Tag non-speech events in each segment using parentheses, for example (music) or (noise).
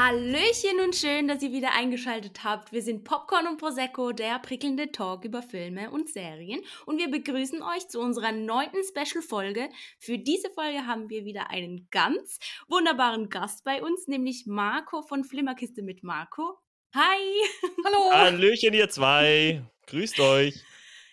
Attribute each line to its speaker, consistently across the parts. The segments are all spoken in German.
Speaker 1: Hallöchen und schön, dass ihr wieder eingeschaltet habt. Wir sind Popcorn und Prosecco, der prickelnde Talk über Filme und Serien. Und wir begrüßen euch zu unserer neunten Special-Folge. Für diese Folge haben wir wieder einen ganz wunderbaren Gast bei uns, nämlich Marco von Flimmerkiste mit Marco. Hi! (laughs)
Speaker 2: Hallo!
Speaker 3: Hallöchen, ihr zwei! Grüßt euch!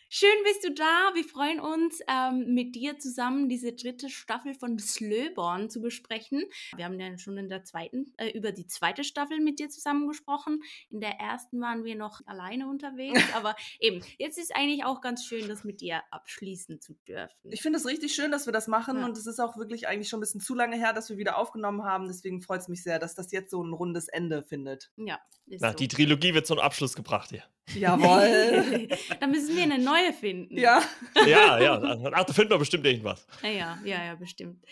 Speaker 1: Schön bist du da. Wir freuen uns, ähm, mit dir zusammen diese dritte Staffel von Slöborn zu besprechen. Wir haben ja schon in der zweiten, äh, über die zweite Staffel mit dir zusammen gesprochen. In der ersten waren wir noch alleine unterwegs, aber (laughs) eben, jetzt ist eigentlich auch ganz schön, das mit dir abschließen zu dürfen.
Speaker 2: Ich finde es richtig schön, dass wir das machen ja. und es ist auch wirklich eigentlich schon ein bisschen zu lange her, dass wir wieder aufgenommen haben. Deswegen freut es mich sehr, dass das jetzt so ein rundes Ende findet.
Speaker 1: Ja,
Speaker 3: ist Na, so. Die Trilogie wird zum Abschluss gebracht hier.
Speaker 2: Jawohl. (laughs)
Speaker 1: Dann müssen wir eine neue finden.
Speaker 2: Ja. (laughs)
Speaker 3: Ja, ja. Ach, da finden wir bestimmt irgendwas.
Speaker 1: Ja, ja, ja, ja bestimmt.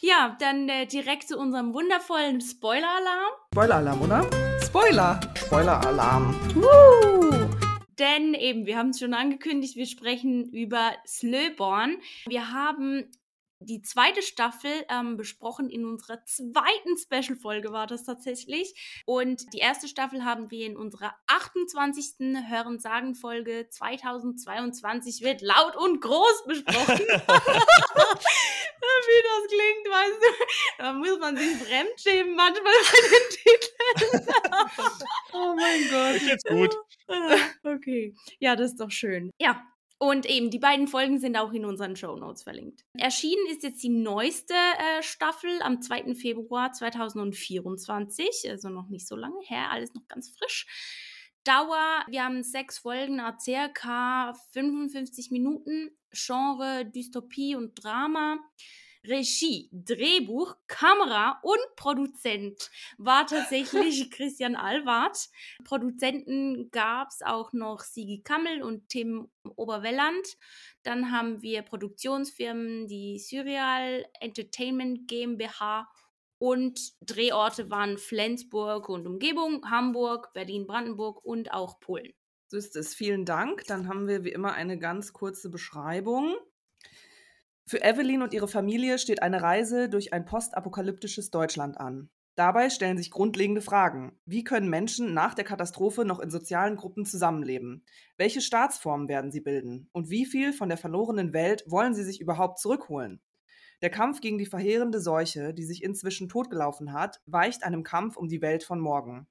Speaker 1: Ja, dann äh, direkt zu unserem wundervollen Spoiler-Alarm.
Speaker 2: Spoiler-Alarm, oder? Spoiler. Spoiler-Alarm.
Speaker 1: Denn eben, wir haben es schon angekündigt, wir sprechen über Slöborn. Wir haben die zweite Staffel ähm, besprochen in unserer zweiten Special-Folge war das tatsächlich. Und die erste Staffel haben wir in unserer 28. Hören-Sagen-Folge 2022 wird laut und groß besprochen. (laughs) (laughs) Wie das klingt, weißt du, da muss man sich fremdschämen manchmal bei den Titeln. (laughs)
Speaker 2: oh mein Gott.
Speaker 3: Ich jetzt gut.
Speaker 1: Okay. Ja, das ist doch schön. Ja, und eben, die beiden Folgen sind auch in unseren Show Notes verlinkt. Erschienen ist jetzt die neueste äh, Staffel am 2. Februar 2024, also noch nicht so lange her, alles noch ganz frisch. Dauer, wir haben sechs Folgen, circa 55 Minuten, Genre, Dystopie und Drama. Regie, Drehbuch, Kamera und Produzent war tatsächlich (laughs) Christian Alwart. Produzenten gab es auch noch Sigi Kammel und Tim Oberwelland. Dann haben wir Produktionsfirmen, die Surreal Entertainment GmbH und Drehorte waren Flensburg und Umgebung, Hamburg, Berlin-Brandenburg und auch Polen.
Speaker 2: So ist es. Vielen Dank. Dann haben wir wie immer eine ganz kurze Beschreibung. Für Evelyn und ihre Familie steht eine Reise durch ein postapokalyptisches Deutschland an. Dabei stellen sich grundlegende Fragen. Wie können Menschen nach der Katastrophe noch in sozialen Gruppen zusammenleben? Welche Staatsformen werden sie bilden? Und wie viel von der verlorenen Welt wollen sie sich überhaupt zurückholen? Der Kampf gegen die verheerende Seuche, die sich inzwischen totgelaufen hat, weicht einem Kampf um die Welt von morgen.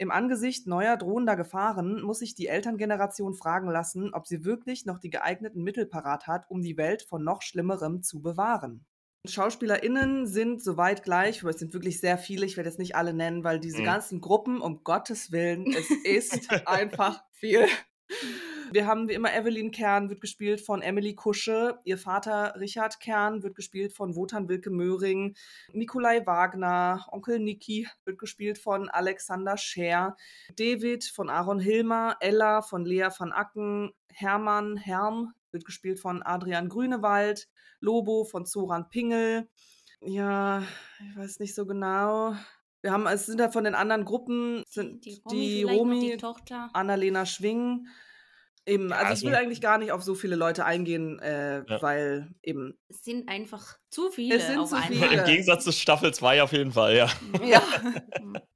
Speaker 2: Im Angesicht neuer drohender Gefahren muss sich die Elterngeneration fragen lassen, ob sie wirklich noch die geeigneten Mittel parat hat, um die Welt von noch Schlimmerem zu bewahren. SchauspielerInnen sind soweit gleich, aber es sind wirklich sehr viele, ich werde jetzt nicht alle nennen, weil diese mhm. ganzen Gruppen, um Gottes Willen, es (laughs) ist einfach viel. Wir haben wie immer Evelyn Kern, wird gespielt von Emily Kusche. Ihr Vater Richard Kern wird gespielt von Wotan Wilke Möhring. Nikolai Wagner, Onkel Niki wird gespielt von Alexander Scher. David von Aaron Hilmer. Ella von Lea van Acken. Hermann Herm wird gespielt von Adrian Grünewald. Lobo von Zoran Pingel. Ja, ich weiß nicht so genau. Wir haben, es sind ja von den anderen Gruppen, sind die, die Romi, die Romi Annalena Schwing, Eben, also, also, ich will eigentlich gar nicht auf so viele Leute eingehen, äh, ja. weil eben.
Speaker 1: Es sind einfach zu viele.
Speaker 2: Es sind zu viele.
Speaker 3: Im Gegensatz zu Staffel 2 auf jeden Fall, ja.
Speaker 2: Ja.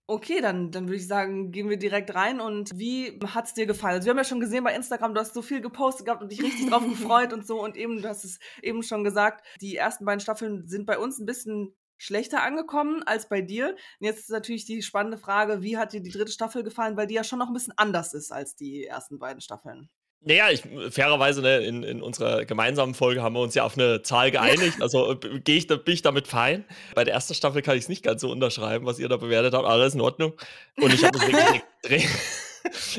Speaker 2: Okay, dann, dann würde ich sagen, gehen wir direkt rein. Und wie hat es dir gefallen? Also wir haben ja schon gesehen bei Instagram, du hast so viel gepostet gehabt und dich richtig drauf (laughs) gefreut und so. Und eben, du hast es eben schon gesagt, die ersten beiden Staffeln sind bei uns ein bisschen schlechter angekommen als bei dir. Und jetzt ist natürlich die spannende Frage, wie hat dir die dritte Staffel gefallen, weil die ja schon noch ein bisschen anders ist als die ersten beiden Staffeln.
Speaker 3: Naja, ich, fairerweise, ne, in, in unserer gemeinsamen Folge haben wir uns ja auf eine Zahl geeinigt. Also äh, gehe ich, bin ich damit fein. Bei der ersten Staffel kann ich es nicht ganz so unterschreiben, was ihr da bewertet habt. Alles in Ordnung. Und ich habe mich wirklich (laughs) extrem,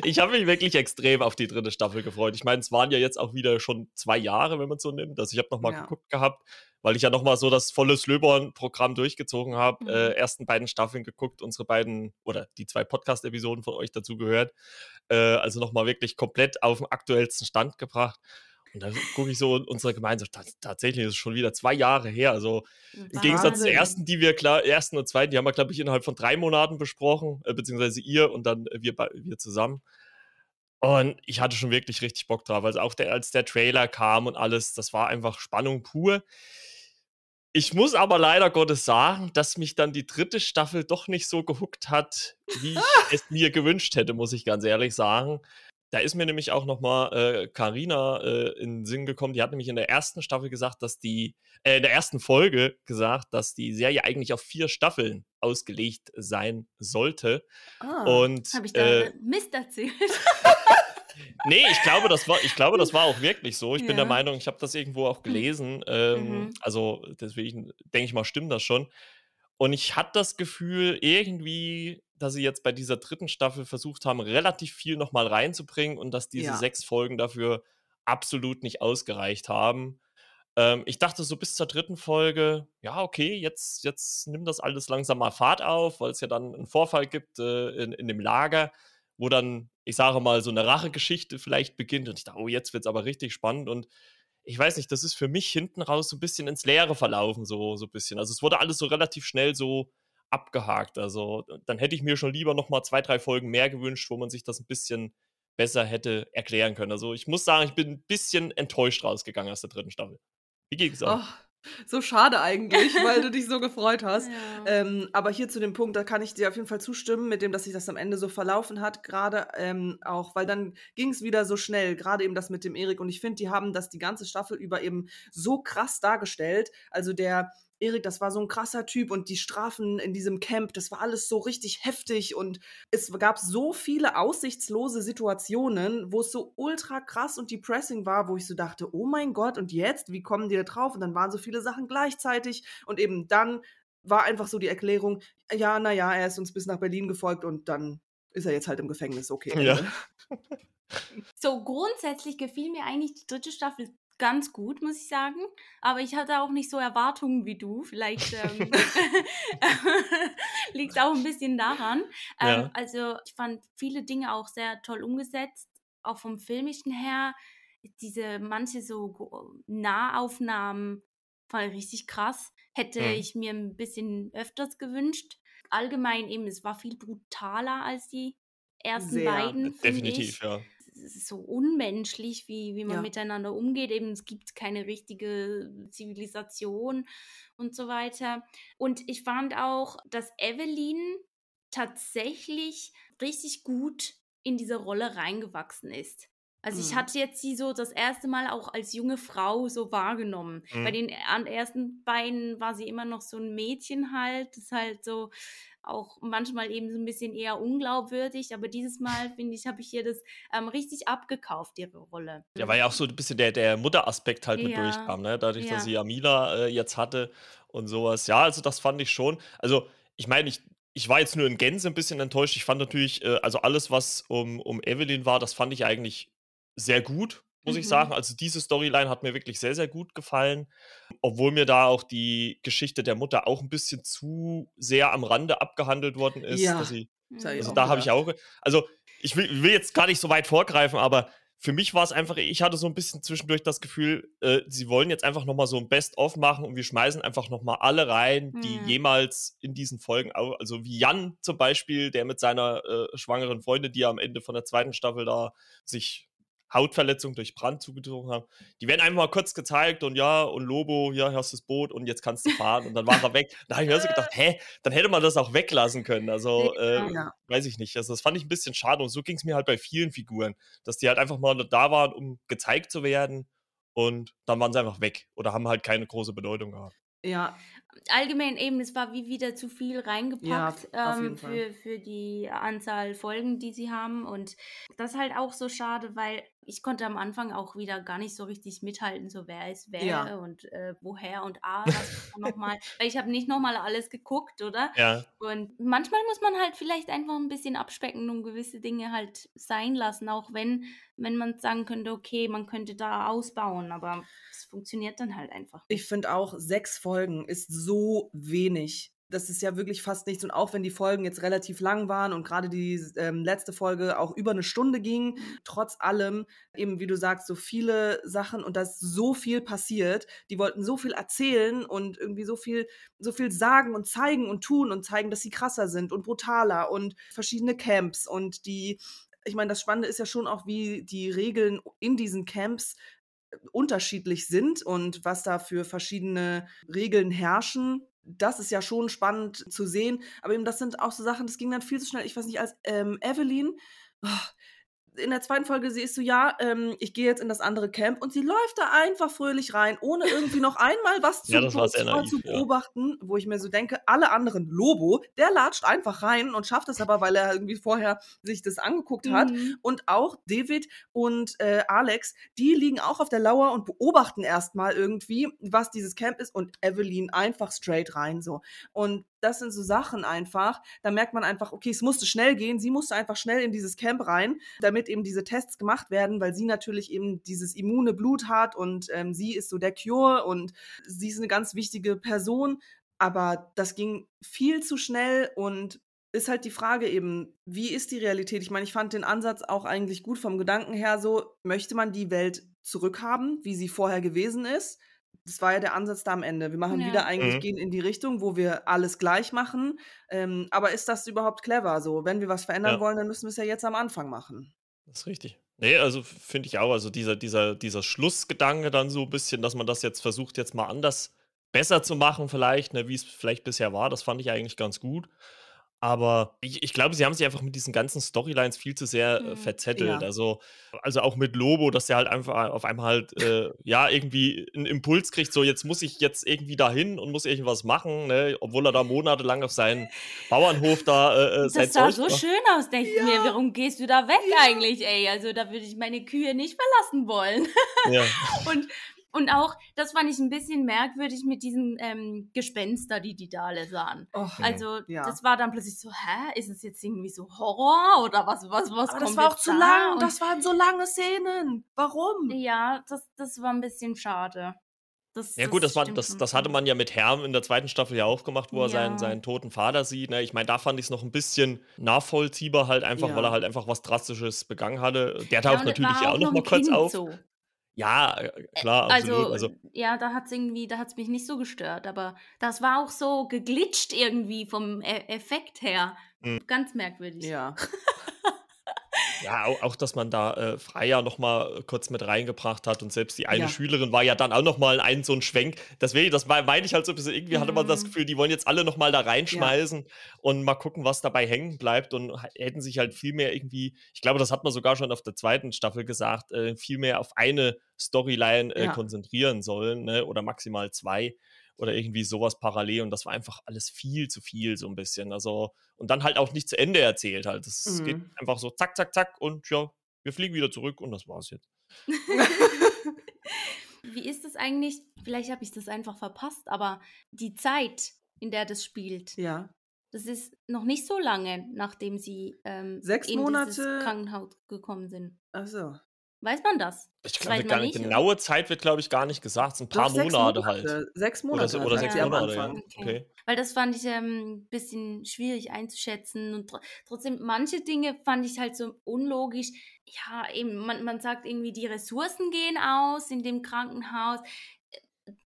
Speaker 3: ich habe mich wirklich extrem auf die dritte Staffel gefreut. Ich meine, es waren ja jetzt auch wieder schon zwei Jahre, wenn man so nimmt. Also ich habe nochmal ja. geguckt gehabt, weil ich ja nochmal so das volle Slöborn-Programm durchgezogen habe. Mhm. Äh, ersten beiden Staffeln geguckt, unsere beiden oder die zwei Podcast-Episoden von euch dazu gehört. Äh, also nochmal wirklich komplett auf den aktuellsten Stand gebracht. Und dann gucke ich so unsere Gemeinde, tatsächlich ist es schon wieder zwei Jahre her. Also Wahnsinn. im Gegensatz zur ersten, die wir klar, ersten und zweiten, die haben wir, glaube ich, innerhalb von drei Monaten besprochen, äh, beziehungsweise ihr und dann wir, wir zusammen. Und ich hatte schon wirklich richtig Bock drauf. Also auch der, als der Trailer kam und alles, das war einfach Spannung pur Ich muss aber leider Gottes sagen, dass mich dann die dritte Staffel doch nicht so gehuckt hat, wie ich es mir gewünscht hätte, muss ich ganz ehrlich sagen. Da ist mir nämlich auch nochmal Karina äh, äh, in den Sinn gekommen. Die hat nämlich in der ersten Staffel gesagt, dass die, äh, in der ersten Folge gesagt, dass die Serie eigentlich auf vier Staffeln ausgelegt sein sollte.
Speaker 1: Oh, und habe ich da äh, Mist erzählt? (laughs)
Speaker 3: nee, ich glaube, das war, ich glaube, das war auch wirklich so. Ich ja. bin der Meinung, ich habe das irgendwo auch gelesen. Ähm, mhm. Also deswegen denke ich mal, stimmt das schon. Und ich hatte das Gefühl, irgendwie, dass sie jetzt bei dieser dritten Staffel versucht haben, relativ viel nochmal reinzubringen und dass diese ja. sechs Folgen dafür absolut nicht ausgereicht haben. Ähm, ich dachte so bis zur dritten Folge, ja, okay, jetzt, jetzt nimmt das alles langsam mal Fahrt auf, weil es ja dann einen Vorfall gibt äh, in, in dem Lager wo dann, ich sage mal, so eine Rachegeschichte vielleicht beginnt und ich dachte, oh, jetzt wird es aber richtig spannend und ich weiß nicht, das ist für mich hinten raus so ein bisschen ins Leere verlaufen, so, so ein bisschen. Also es wurde alles so relativ schnell so abgehakt. Also dann hätte ich mir schon lieber nochmal zwei, drei Folgen mehr gewünscht, wo man sich das ein bisschen besser hätte erklären können. Also ich muss sagen, ich bin ein bisschen enttäuscht rausgegangen aus der dritten Staffel. Wie ging es
Speaker 2: auch? So schade eigentlich, weil du dich so gefreut (laughs) hast. Ja. Ähm, aber hier zu dem Punkt, da kann ich dir auf jeden Fall zustimmen, mit dem, dass sich das am Ende so verlaufen hat, gerade ähm, auch, weil dann ging es wieder so schnell, gerade eben das mit dem Erik. Und ich finde, die haben das die ganze Staffel über eben so krass dargestellt. Also der Erik, das war so ein krasser Typ und die Strafen in diesem Camp, das war alles so richtig heftig und es gab so viele aussichtslose Situationen, wo es so ultra krass und depressing war, wo ich so dachte, oh mein Gott, und jetzt, wie kommen die da drauf? Und dann waren so viele Sachen gleichzeitig und eben dann war einfach so die Erklärung, ja, naja, er ist uns bis nach Berlin gefolgt und dann ist er jetzt halt im Gefängnis, okay. Ja. (laughs) (laughs)
Speaker 1: So grundsätzlich gefiel mir eigentlich die dritte Staffel ganz gut, muss ich sagen. Aber ich hatte auch nicht so Erwartungen wie du. Vielleicht ähm, (laughs) (laughs) liegt auch ein bisschen daran. Ja. Ähm, also ich fand viele Dinge auch sehr toll umgesetzt, auch vom filmischen her. Diese manche so Nahaufnahmen fand ich richtig krass. Hätte mhm. ich mir ein bisschen öfters gewünscht. Allgemein eben, es war viel brutaler als die ersten sehr. beiden.
Speaker 3: Definitiv, ja
Speaker 1: so unmenschlich, wie, wie man ja. miteinander umgeht. Eben, es gibt keine richtige Zivilisation und so weiter. Und ich fand auch, dass Evelyn tatsächlich richtig gut in diese Rolle reingewachsen ist. Also ich mhm. hatte jetzt sie so das erste Mal auch als junge Frau so wahrgenommen. Mhm. Bei den ersten beiden war sie immer noch so ein Mädchen halt, das halt so auch manchmal eben so ein bisschen eher unglaubwürdig, aber dieses Mal, finde ich, habe ich ihr das ähm, richtig abgekauft, ihre Rolle.
Speaker 3: Ja, weil ja auch so ein bisschen der, der Mutteraspekt halt ja. mit durchkam, ne? Dadurch, ja. dass sie Amila äh, jetzt hatte und sowas. Ja, also das fand ich schon. Also, ich meine, ich, ich war jetzt nur in Gänze ein bisschen enttäuscht. Ich fand natürlich, äh, also alles, was um, um Evelyn war, das fand ich eigentlich sehr gut muss mhm. ich sagen. Also diese Storyline hat mir wirklich sehr, sehr gut gefallen. Obwohl mir da auch die Geschichte der Mutter auch ein bisschen zu sehr am Rande abgehandelt worden ist. Ja. Sie, also da habe ich auch. Also ich will, will, jetzt gar nicht so weit vorgreifen, aber für mich war es einfach, ich hatte so ein bisschen zwischendurch das Gefühl, äh, sie wollen jetzt einfach nochmal so ein Best-of machen und wir schmeißen einfach nochmal alle rein, die mhm. jemals in diesen Folgen, also wie Jan zum Beispiel, der mit seiner äh, schwangeren Freundin, die am Ende von der zweiten Staffel da sich Hautverletzung durch Brand zugezogen haben. Die werden einfach mal kurz gezeigt und ja, und Lobo, ja, hier hast du das Boot und jetzt kannst du fahren und dann war er weg. Da habe ich mir so gedacht, (laughs) hä, dann hätte man das auch weglassen können. Also, äh, ja. weiß ich nicht. Also, das fand ich ein bisschen schade und so ging es mir halt bei vielen Figuren, dass die halt einfach mal da waren, um gezeigt zu werden und dann waren sie einfach weg oder haben halt keine große Bedeutung gehabt.
Speaker 2: Ja,
Speaker 1: allgemein eben, es war wie wieder zu viel reingepackt ja, ähm, für, für die Anzahl Folgen, die sie haben. Und das ist halt auch so schade, weil ich konnte am Anfang auch wieder gar nicht so richtig mithalten, so wer ist wer ja. und äh, woher und ah, was nochmal. Weil ich habe nicht nochmal alles geguckt, oder? (laughs)
Speaker 3: Ja.
Speaker 1: Und manchmal muss man halt vielleicht einfach ein bisschen abspecken und gewisse Dinge halt sein lassen, auch wenn, wenn man sagen könnte, okay, man könnte da ausbauen, aber funktioniert dann halt einfach.
Speaker 2: Ich finde auch, sechs Folgen ist so wenig. Das ist ja wirklich fast nichts. Und auch wenn die Folgen jetzt relativ lang waren und gerade die ähm, letzte Folge auch über eine Stunde ging, mhm. trotz allem, eben wie du sagst, so viele Sachen und da ist so viel passiert. Die wollten so viel erzählen und irgendwie so viel, so viel sagen und zeigen und tun und zeigen, dass sie krasser sind und brutaler und verschiedene Camps und die ich meine, das Spannende ist ja schon auch, wie die Regeln in diesen Camps unterschiedlich sind und was da für verschiedene Regeln herrschen. Das ist ja schon spannend zu sehen. Aber eben, das sind auch so Sachen, das ging dann viel zu schnell. Ich weiß nicht, als ähm, Evelyn, oh, in der zweiten Folge siehst du, ja, ähm, ich gehe jetzt in das andere Camp und sie läuft da einfach fröhlich rein, ohne irgendwie noch einmal was (laughs) zu,
Speaker 3: Ja, das war
Speaker 2: zu,
Speaker 3: sehr naiv,
Speaker 2: zu
Speaker 3: ja.
Speaker 2: beobachten, wo ich mir so denke, alle anderen, Lobo, der latscht einfach rein und schafft es aber, weil er irgendwie vorher sich das angeguckt hat.
Speaker 1: Mhm.
Speaker 2: Und auch David und äh, Alex, die liegen auch auf der Lauer und beobachten erstmal irgendwie, was dieses Camp ist und Evelyn einfach straight rein so. Und das sind so Sachen einfach, da merkt man einfach, okay, es musste schnell gehen, sie musste einfach schnell in dieses Camp rein, damit eben diese Tests gemacht werden, weil sie natürlich eben dieses immune Blut hat und ähm, sie ist so der Cure und sie ist eine ganz wichtige Person, aber das ging viel zu schnell und ist halt die Frage eben, wie ist die Realität? Ich meine, ich fand den Ansatz auch eigentlich gut vom Gedanken her so, möchte man die Welt zurückhaben, wie sie vorher gewesen ist? Das war ja der Ansatz da am Ende. Wir machen
Speaker 1: Ja.
Speaker 2: wieder eigentlich,
Speaker 3: Mhm.
Speaker 2: gehen in die Richtung, wo wir alles gleich machen. Ähm, aber ist das überhaupt clever? So, wenn wir was verändern
Speaker 3: Ja.
Speaker 2: wollen, dann müssen wir es ja jetzt am Anfang machen.
Speaker 3: Das ist richtig. Nee, also finde ich auch, also dieser, dieser, dieser Schlussgedanke dann so ein bisschen, dass man das jetzt versucht, jetzt mal anders besser zu machen, vielleicht, ne, wie es vielleicht bisher war, das fand ich eigentlich ganz gut. Aber ich, ich glaube, sie haben sich einfach mit diesen ganzen Storylines viel zu sehr äh,
Speaker 1: Hm.
Speaker 3: verzettelt.
Speaker 2: Ja.
Speaker 3: Also, also auch mit Lobo, dass der halt einfach auf einmal halt, äh, ja, irgendwie einen Impuls kriegt, so jetzt muss ich jetzt irgendwie dahin und muss irgendwas machen, ne, obwohl er da monatelang auf seinen (laughs) Bauernhof da äh, äh,
Speaker 1: Das sah
Speaker 3: Zeug
Speaker 1: so
Speaker 3: macht.
Speaker 1: schön aus, denke ich mir. Warum gehst du da weg eigentlich, ey? Also da würde ich meine Kühe nicht verlassen wollen.
Speaker 3: Ja. (laughs)
Speaker 1: Und, und auch, das fand ich ein bisschen merkwürdig mit diesen ähm, Gespenster, die die da alle sahen.
Speaker 2: Och,
Speaker 1: Also
Speaker 2: Ja.
Speaker 1: das war dann plötzlich so, hä, ist es jetzt irgendwie so Horror oder was, was, was
Speaker 2: aber
Speaker 1: kommt
Speaker 2: das war auch zu
Speaker 1: da?
Speaker 2: lang.
Speaker 1: Und
Speaker 2: Das waren so lange Szenen. Warum?
Speaker 1: ja, das, das war ein bisschen schade. Das,
Speaker 3: Ja gut, das, war, das, das hatte man ja mit Herm in der zweiten Staffel ja auch gemacht, wo er seinen,
Speaker 1: Ja.
Speaker 3: seinen toten Vater sieht. Ne? Ich meine, da fand ich es noch ein bisschen nachvollziehbar, halt einfach,
Speaker 2: Ja.
Speaker 3: weil er halt einfach was Drastisches begangen hatte. Der
Speaker 1: Ja,
Speaker 3: taucht
Speaker 1: er
Speaker 3: natürlich ja auch noch mal kurz
Speaker 1: Kind
Speaker 3: auf.
Speaker 1: So.
Speaker 3: Ja, äh, klar, absolut.
Speaker 1: Also,
Speaker 3: Also,
Speaker 1: ja, da hat's irgendwie, da hat's mich nicht so gestört, aber das war auch so geglitscht irgendwie vom e Effekt her.
Speaker 3: Mhm.
Speaker 1: Ganz merkwürdig.
Speaker 2: Ja. (laughs)
Speaker 3: ja, auch, auch, dass man da äh, Freier noch mal kurz mit reingebracht hat und selbst die eine
Speaker 2: Ja.
Speaker 3: Schülerin war ja dann auch noch mal ein so ein Schwenk. Deswegen, das mei- meine ich halt so ein bisschen, irgendwie hatte man das
Speaker 1: Mhm.
Speaker 3: Gefühl, die wollen jetzt alle noch mal da reinschmeißen und mal gucken, was dabei hängen bleibt und hätten sich halt viel mehr irgendwie, ich glaube, das hat man sogar schon auf der zweiten Staffel gesagt, äh, viel mehr auf eine Storyline äh,
Speaker 2: Ja.
Speaker 3: konzentrieren sollen, ne? oder maximal zwei oder irgendwie sowas parallel und das war einfach alles viel zu viel so ein bisschen. Also und dann halt auch nicht zu Ende erzählt halt. Das geht
Speaker 2: Mhm.
Speaker 3: einfach so zack, zack, zack und ja, wir fliegen wieder zurück und das war's jetzt. (laughs)
Speaker 1: Wie ist das eigentlich? Vielleicht habe ich das einfach verpasst, aber die Zeit, in der das spielt,
Speaker 2: ja.
Speaker 1: das ist noch nicht so lange, nachdem sie ähm,
Speaker 2: Sechs
Speaker 1: in
Speaker 2: Monate-
Speaker 1: dieses Krankenhaus gekommen sind.
Speaker 2: Achso.
Speaker 1: Weiß man das?
Speaker 3: Ich glaube,
Speaker 1: man
Speaker 3: nicht, genaue Zeit wird, glaube ich, gar nicht gesagt. Es sind ein paar
Speaker 2: Doch, sechs
Speaker 3: Monate, halt.
Speaker 2: Sechs
Speaker 3: Oder,
Speaker 2: Monate.
Speaker 3: oder
Speaker 2: er
Speaker 3: sechs
Speaker 1: am
Speaker 3: Monate, ja.
Speaker 1: Okay.
Speaker 3: Okay.
Speaker 1: Weil das fand ich ein ähm, bisschen schwierig einzuschätzen und tr trotzdem, manche Dinge fand ich halt so unlogisch. Ja, eben, man, man sagt irgendwie, die Ressourcen gehen aus in dem Krankenhaus.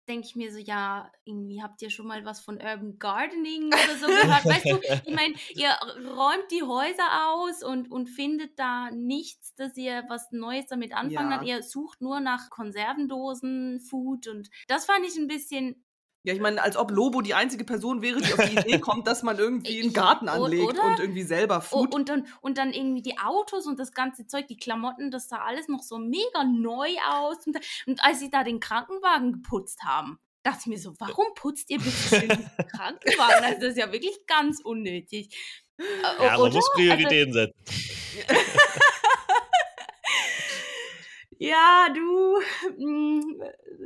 Speaker 1: Denke ich mir so, ja, irgendwie habt ihr schon mal was von Urban Gardening oder so gehört? weißt du, ich meine, (laughs) ihr räumt die Häuser aus und, und findet da nichts, dass ihr was Neues damit anfangen
Speaker 2: Ja.
Speaker 1: habt. Ihr sucht nur nach Konservendosen, Food und das fand ich ein bisschen
Speaker 2: Ja, ich meine, als ob Lobo die einzige Person wäre, die auf die Idee (laughs) kommt, dass man irgendwie einen Garten anlegt
Speaker 1: oder?
Speaker 2: und irgendwie selber Food.
Speaker 1: und, dann, und dann irgendwie die Autos und das ganze Zeug, die Klamotten, das sah alles noch so mega neu aus. Und, und als sie da den Krankenwagen geputzt haben, dachte ich mir so, warum putzt ihr bitte schön den (laughs) Krankenwagen? Also das ist ja wirklich ganz unnötig. Äh,
Speaker 3: Ja, man
Speaker 1: oder?
Speaker 3: muss Prioritäten setzen. (laughs)
Speaker 1: Ja, du, (laughs) mm,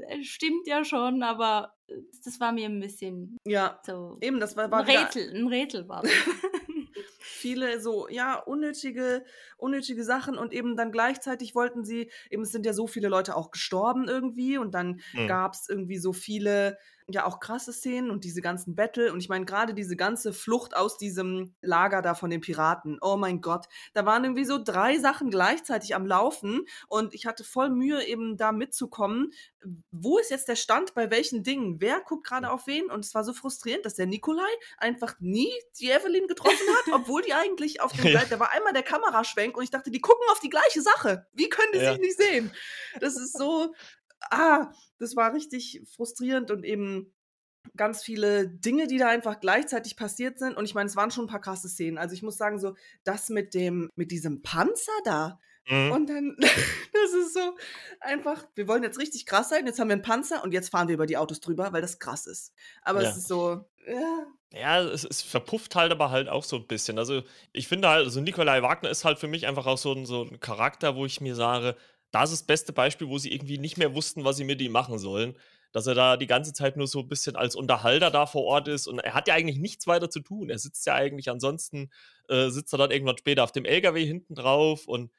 Speaker 1: äh, stimmt ja schon, aber äh, das war mir ein bisschen
Speaker 2: ja,
Speaker 1: so
Speaker 2: eben, das war,
Speaker 1: ein
Speaker 2: war wieder
Speaker 1: Rätsel, ein Rätsel war das. (laughs)
Speaker 2: viele so, ja, unnötige, unnötige Sachen und eben dann gleichzeitig wollten sie, eben es sind ja so viele Leute auch gestorben irgendwie und dann
Speaker 3: Mhm.
Speaker 2: gab es irgendwie so viele, ja auch krasse Szenen und diese ganzen Battle. Und ich meine gerade diese ganze Flucht aus diesem Lager da von den Piraten, oh mein Gott, da waren irgendwie so drei Sachen gleichzeitig am Laufen. Und ich hatte voll Mühe eben da mitzukommen, wo ist jetzt der Stand bei welchen Dingen, wer guckt gerade auf wen? Und es war so frustrierend, dass der Nikolai einfach nie die Evelyn getroffen hat, (laughs) obwohl die eigentlich auf dem
Speaker 3: Ja.
Speaker 2: Seite, da war. Einmal der Kameraschwenk und ich dachte, die gucken auf die gleiche Sache, wie können die
Speaker 3: Ja.
Speaker 2: sich nicht sehen? Das ist so, ah, das war richtig frustrierend und eben ganz viele Dinge, die da einfach gleichzeitig passiert sind. Und ich meine, es waren schon ein paar krasse Szenen. Also ich muss sagen, so das mit dem, mit diesem Panzer da. Mhm. Und dann, (laughs) das ist so einfach, wir wollen jetzt richtig krass sein, jetzt haben wir einen Panzer und jetzt fahren wir über die Autos drüber, weil das krass ist. Aber ja. es ist so, ja.
Speaker 3: Ja, es, es, verpufft halt aber halt auch so ein bisschen. Also ich finde halt, also Nikolai Wagner ist halt für mich einfach auch so ein, so ein Charakter, wo ich mir sage, das ist das beste Beispiel, wo sie irgendwie nicht mehr wussten, was sie mit ihm machen sollen dass er da die ganze Zeit nur so ein bisschen als Unterhalter da vor Ort ist und er hat ja eigentlich nichts weiter zu tun. Er sitzt ja eigentlich ansonsten, äh, sitzt er dann irgendwann später auf dem LKW hinten drauf und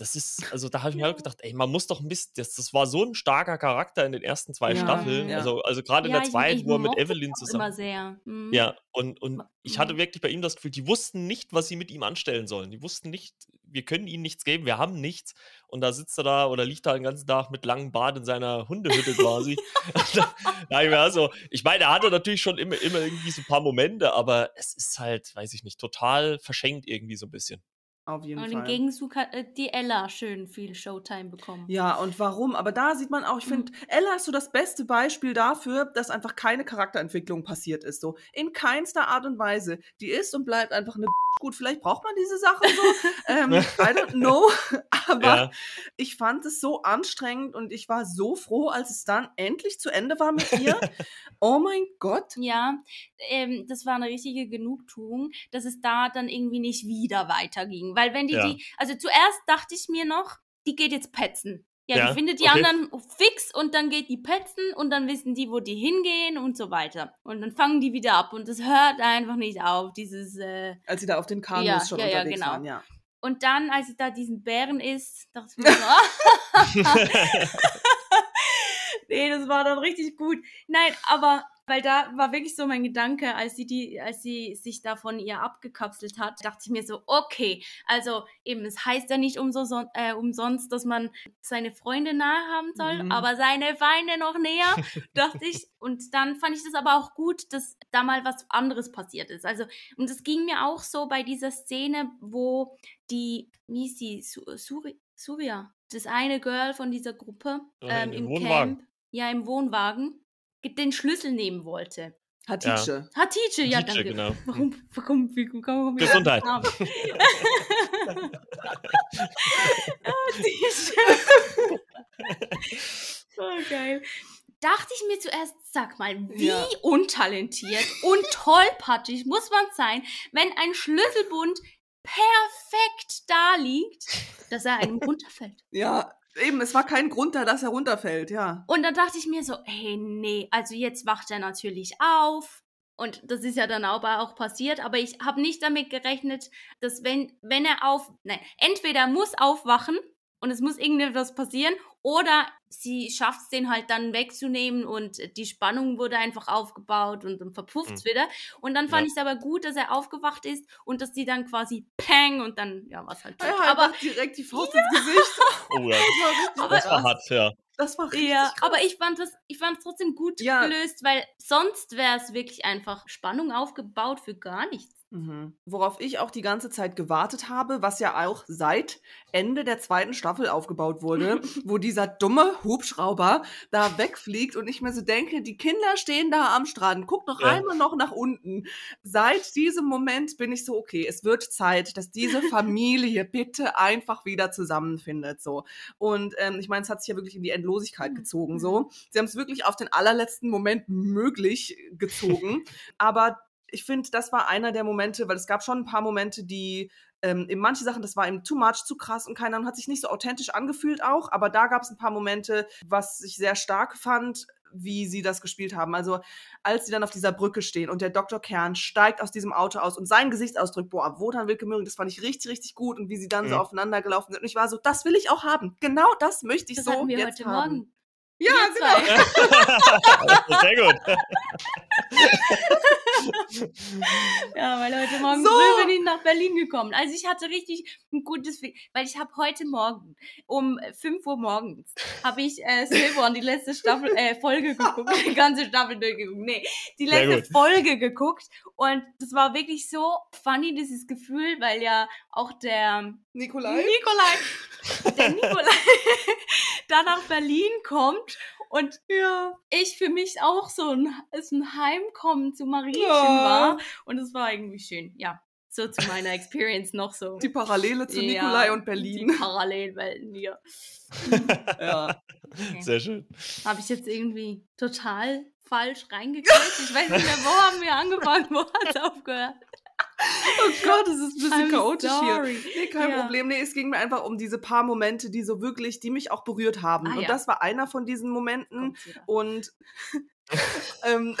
Speaker 3: das ist, also da habe ich mir halt gedacht, ey, man muss doch ein bisschen, das, das war so ein starker Charakter in den ersten zwei ja, Staffeln. Ja. Also, also gerade ja, in der zweiten, wo er mit Evelyn zusammen.
Speaker 1: Immer sehr. Mhm.
Speaker 3: Ja, und, und ich hatte wirklich bei ihm das Gefühl, die wussten nicht, was sie mit ihm anstellen sollen. Die wussten nicht, wir können ihnen nichts geben, wir haben nichts. Und da sitzt er da oder liegt da den ganzen Tag mit langem Bart in seiner Hundehütte quasi. (laughs) (laughs) ich, also, ich meine, er hatte natürlich schon immer, immer irgendwie so ein paar Momente, aber es ist halt, weiß ich nicht, total verschenkt irgendwie so ein bisschen.
Speaker 2: Auf jeden
Speaker 1: und
Speaker 2: Fall.
Speaker 1: im Gegenzug hat äh, die Ella schön viel Showtime bekommen.
Speaker 2: Ja, und warum? Aber da sieht man auch, ich finde, mhm. Ella ist so das beste Beispiel dafür, dass einfach keine Charakterentwicklung passiert ist. So in keinster Art und Weise. Die ist und bleibt einfach eine gut, vielleicht braucht man diese Sachen so. (laughs) ähm, I don't know. (laughs) Aber ja. ich fand es so anstrengend und ich war so froh, als es dann endlich zu Ende war mit ihr. (laughs) oh mein Gott.
Speaker 1: Ja, ähm, das war eine richtige Genugtuung, dass es da dann irgendwie nicht wieder weiterging. Weil wenn die ja. die, also zuerst dachte ich mir noch, die geht jetzt petzen. Ja, ja, die findet die okay. anderen fix und dann geht die petzen und dann wissen die, wo die hingehen und so weiter. Und dann fangen die wieder ab und das hört einfach nicht auf, dieses... Äh,
Speaker 2: als sie da auf den Kanus ja, schon ja, unterwegs ja, genau. waren, ja.
Speaker 1: Und dann, als sie da diesen Bären isst, dachte ich mir so, (laughs) (laughs) (laughs) nee, das war dann richtig gut. Nein, aber weil da war wirklich so mein Gedanke, als sie die, als sie sich da von ihr abgekapselt hat, dachte ich mir so, okay, also eben, es heißt ja nicht umso, äh, umsonst, dass man seine Freunde nahe haben soll, mhm. aber seine Feinde noch näher, (laughs) dachte ich. Und dann fand ich das aber auch gut, dass da mal was anderes passiert ist. Also, und es ging mir auch so bei dieser Szene, wo die, wie ist die, Suri, Surya, das eine Girl von dieser Gruppe ähm, im, im Camp, ja, im Wohnwagen, den Schlüssel nehmen wollte.
Speaker 2: Hatice. Ja.
Speaker 1: Hatice, ja,
Speaker 3: Hatice,
Speaker 1: danke.
Speaker 3: Genau.
Speaker 1: Warum, warum, wie, warum,
Speaker 3: Gesundheit.
Speaker 1: Hatice. oh, geil. Dachte ich mir zuerst, sag mal, wie ja. untalentiert und tollpatschig muss man sein, wenn ein Schlüsselbund perfekt da liegt, dass er einem runterfällt.
Speaker 2: Ja, Eben, es war kein Grund da, dass er runterfällt, ja.
Speaker 1: Und dann dachte ich mir so, hey, nee, also jetzt wacht er natürlich auf. Und das ist ja dann aber auch passiert, aber ich habe nicht damit gerechnet, dass wenn, wenn er auf, nein, entweder muss aufwachen und es muss irgendetwas passieren oder sie schafft es den halt dann wegzunehmen und die Spannung wurde einfach aufgebaut und dann verpufft es mhm. wieder. Und dann fand ja. ich es aber gut, dass er aufgewacht ist und dass sie dann quasi Peng und dann, ja, was halt.
Speaker 2: Ja, aber direkt die Faust ja. ins Gesicht. (laughs)
Speaker 3: Oh ja, das war, das war hart, ja.
Speaker 2: Das war richtig
Speaker 1: Ja, krass. aber ich fand das, ich fand es trotzdem gut ja. gelöst, weil sonst wäre es wirklich einfach Spannung aufgebaut für gar nichts.
Speaker 2: Mhm. Worauf ich auch die ganze Zeit gewartet habe, was ja auch seit Ende der zweiten Staffel aufgebaut wurde, (laughs) wo dieser dumme Hubschrauber da wegfliegt und ich mir so denke, die Kinder stehen da am Strand, guck noch ja. einmal noch nach unten. Seit diesem Moment bin ich so, okay, es wird Zeit, dass diese (laughs) Familie bitte einfach wieder zusammenfindet. So. Und ähm, ich meine, es hat sich ja wirklich in die Endlosigkeit gezogen. So. Mhm. Sie haben es wirklich auf den allerletzten Moment möglich gezogen. Aber ich finde, das war einer der Momente, weil es gab schon ein paar Momente, die ähm, in manche Sachen, das war ihm too much, zu krass und keiner hat sich nicht so authentisch angefühlt auch, aber da gab es ein paar Momente, was ich sehr stark fand, wie sie das gespielt haben. Also als sie dann auf dieser Brücke stehen und der Dr. Kern steigt aus diesem Auto aus und sein Gesichtsausdruck, boah, Wotan Wilke Möhring, das fand ich richtig, richtig gut und wie sie dann mhm. so aufeinander gelaufen sind. Und ich war so, das will ich auch haben. Genau das möchte ich
Speaker 1: das
Speaker 2: so
Speaker 1: hatten wir
Speaker 2: jetzt
Speaker 1: heute
Speaker 2: haben.
Speaker 1: Morgen.
Speaker 2: Ja, genau. (laughs) (laughs)
Speaker 3: Sehr gut. (laughs)
Speaker 1: ja, weil heute Morgen so. früh bin ich nach Berlin gekommen. Also ich hatte richtig ein gutes, weil ich habe heute Morgen um 5 Uhr morgens habe ich äh, Silborn die letzte Staffel äh, Folge geguckt, (laughs) die ganze Staffel durchgeguckt. Nee, die letzte Folge geguckt und das war wirklich so funny dieses Gefühl, weil ja auch der
Speaker 2: Nikolai,
Speaker 1: Nikolai der Nikolai (laughs) da nach Berlin kommt und ja. ich für mich auch so ein, ist ein Heimkommen zu Mariechen ja. war. Und es war irgendwie schön, ja. So zu meiner Experience noch so.
Speaker 2: Die Parallele zu ja, Nikolai und Berlin.
Speaker 1: Die Parallelwelten hier. (laughs)
Speaker 3: ja. Okay. Sehr schön.
Speaker 1: Habe ich jetzt irgendwie total falsch reingekriegt? Ich weiß nicht mehr, wo haben wir angefangen, wo hat es aufgehört?
Speaker 2: Oh Gott, das ist ein bisschen I'm chaotisch sorry. hier. Nee, kein ja. Problem. Nee, es ging mir einfach um diese paar Momente, die so wirklich, die mich auch berührt haben. Ah, und ja. das war einer von diesen Momenten. Und (laughs) ähm,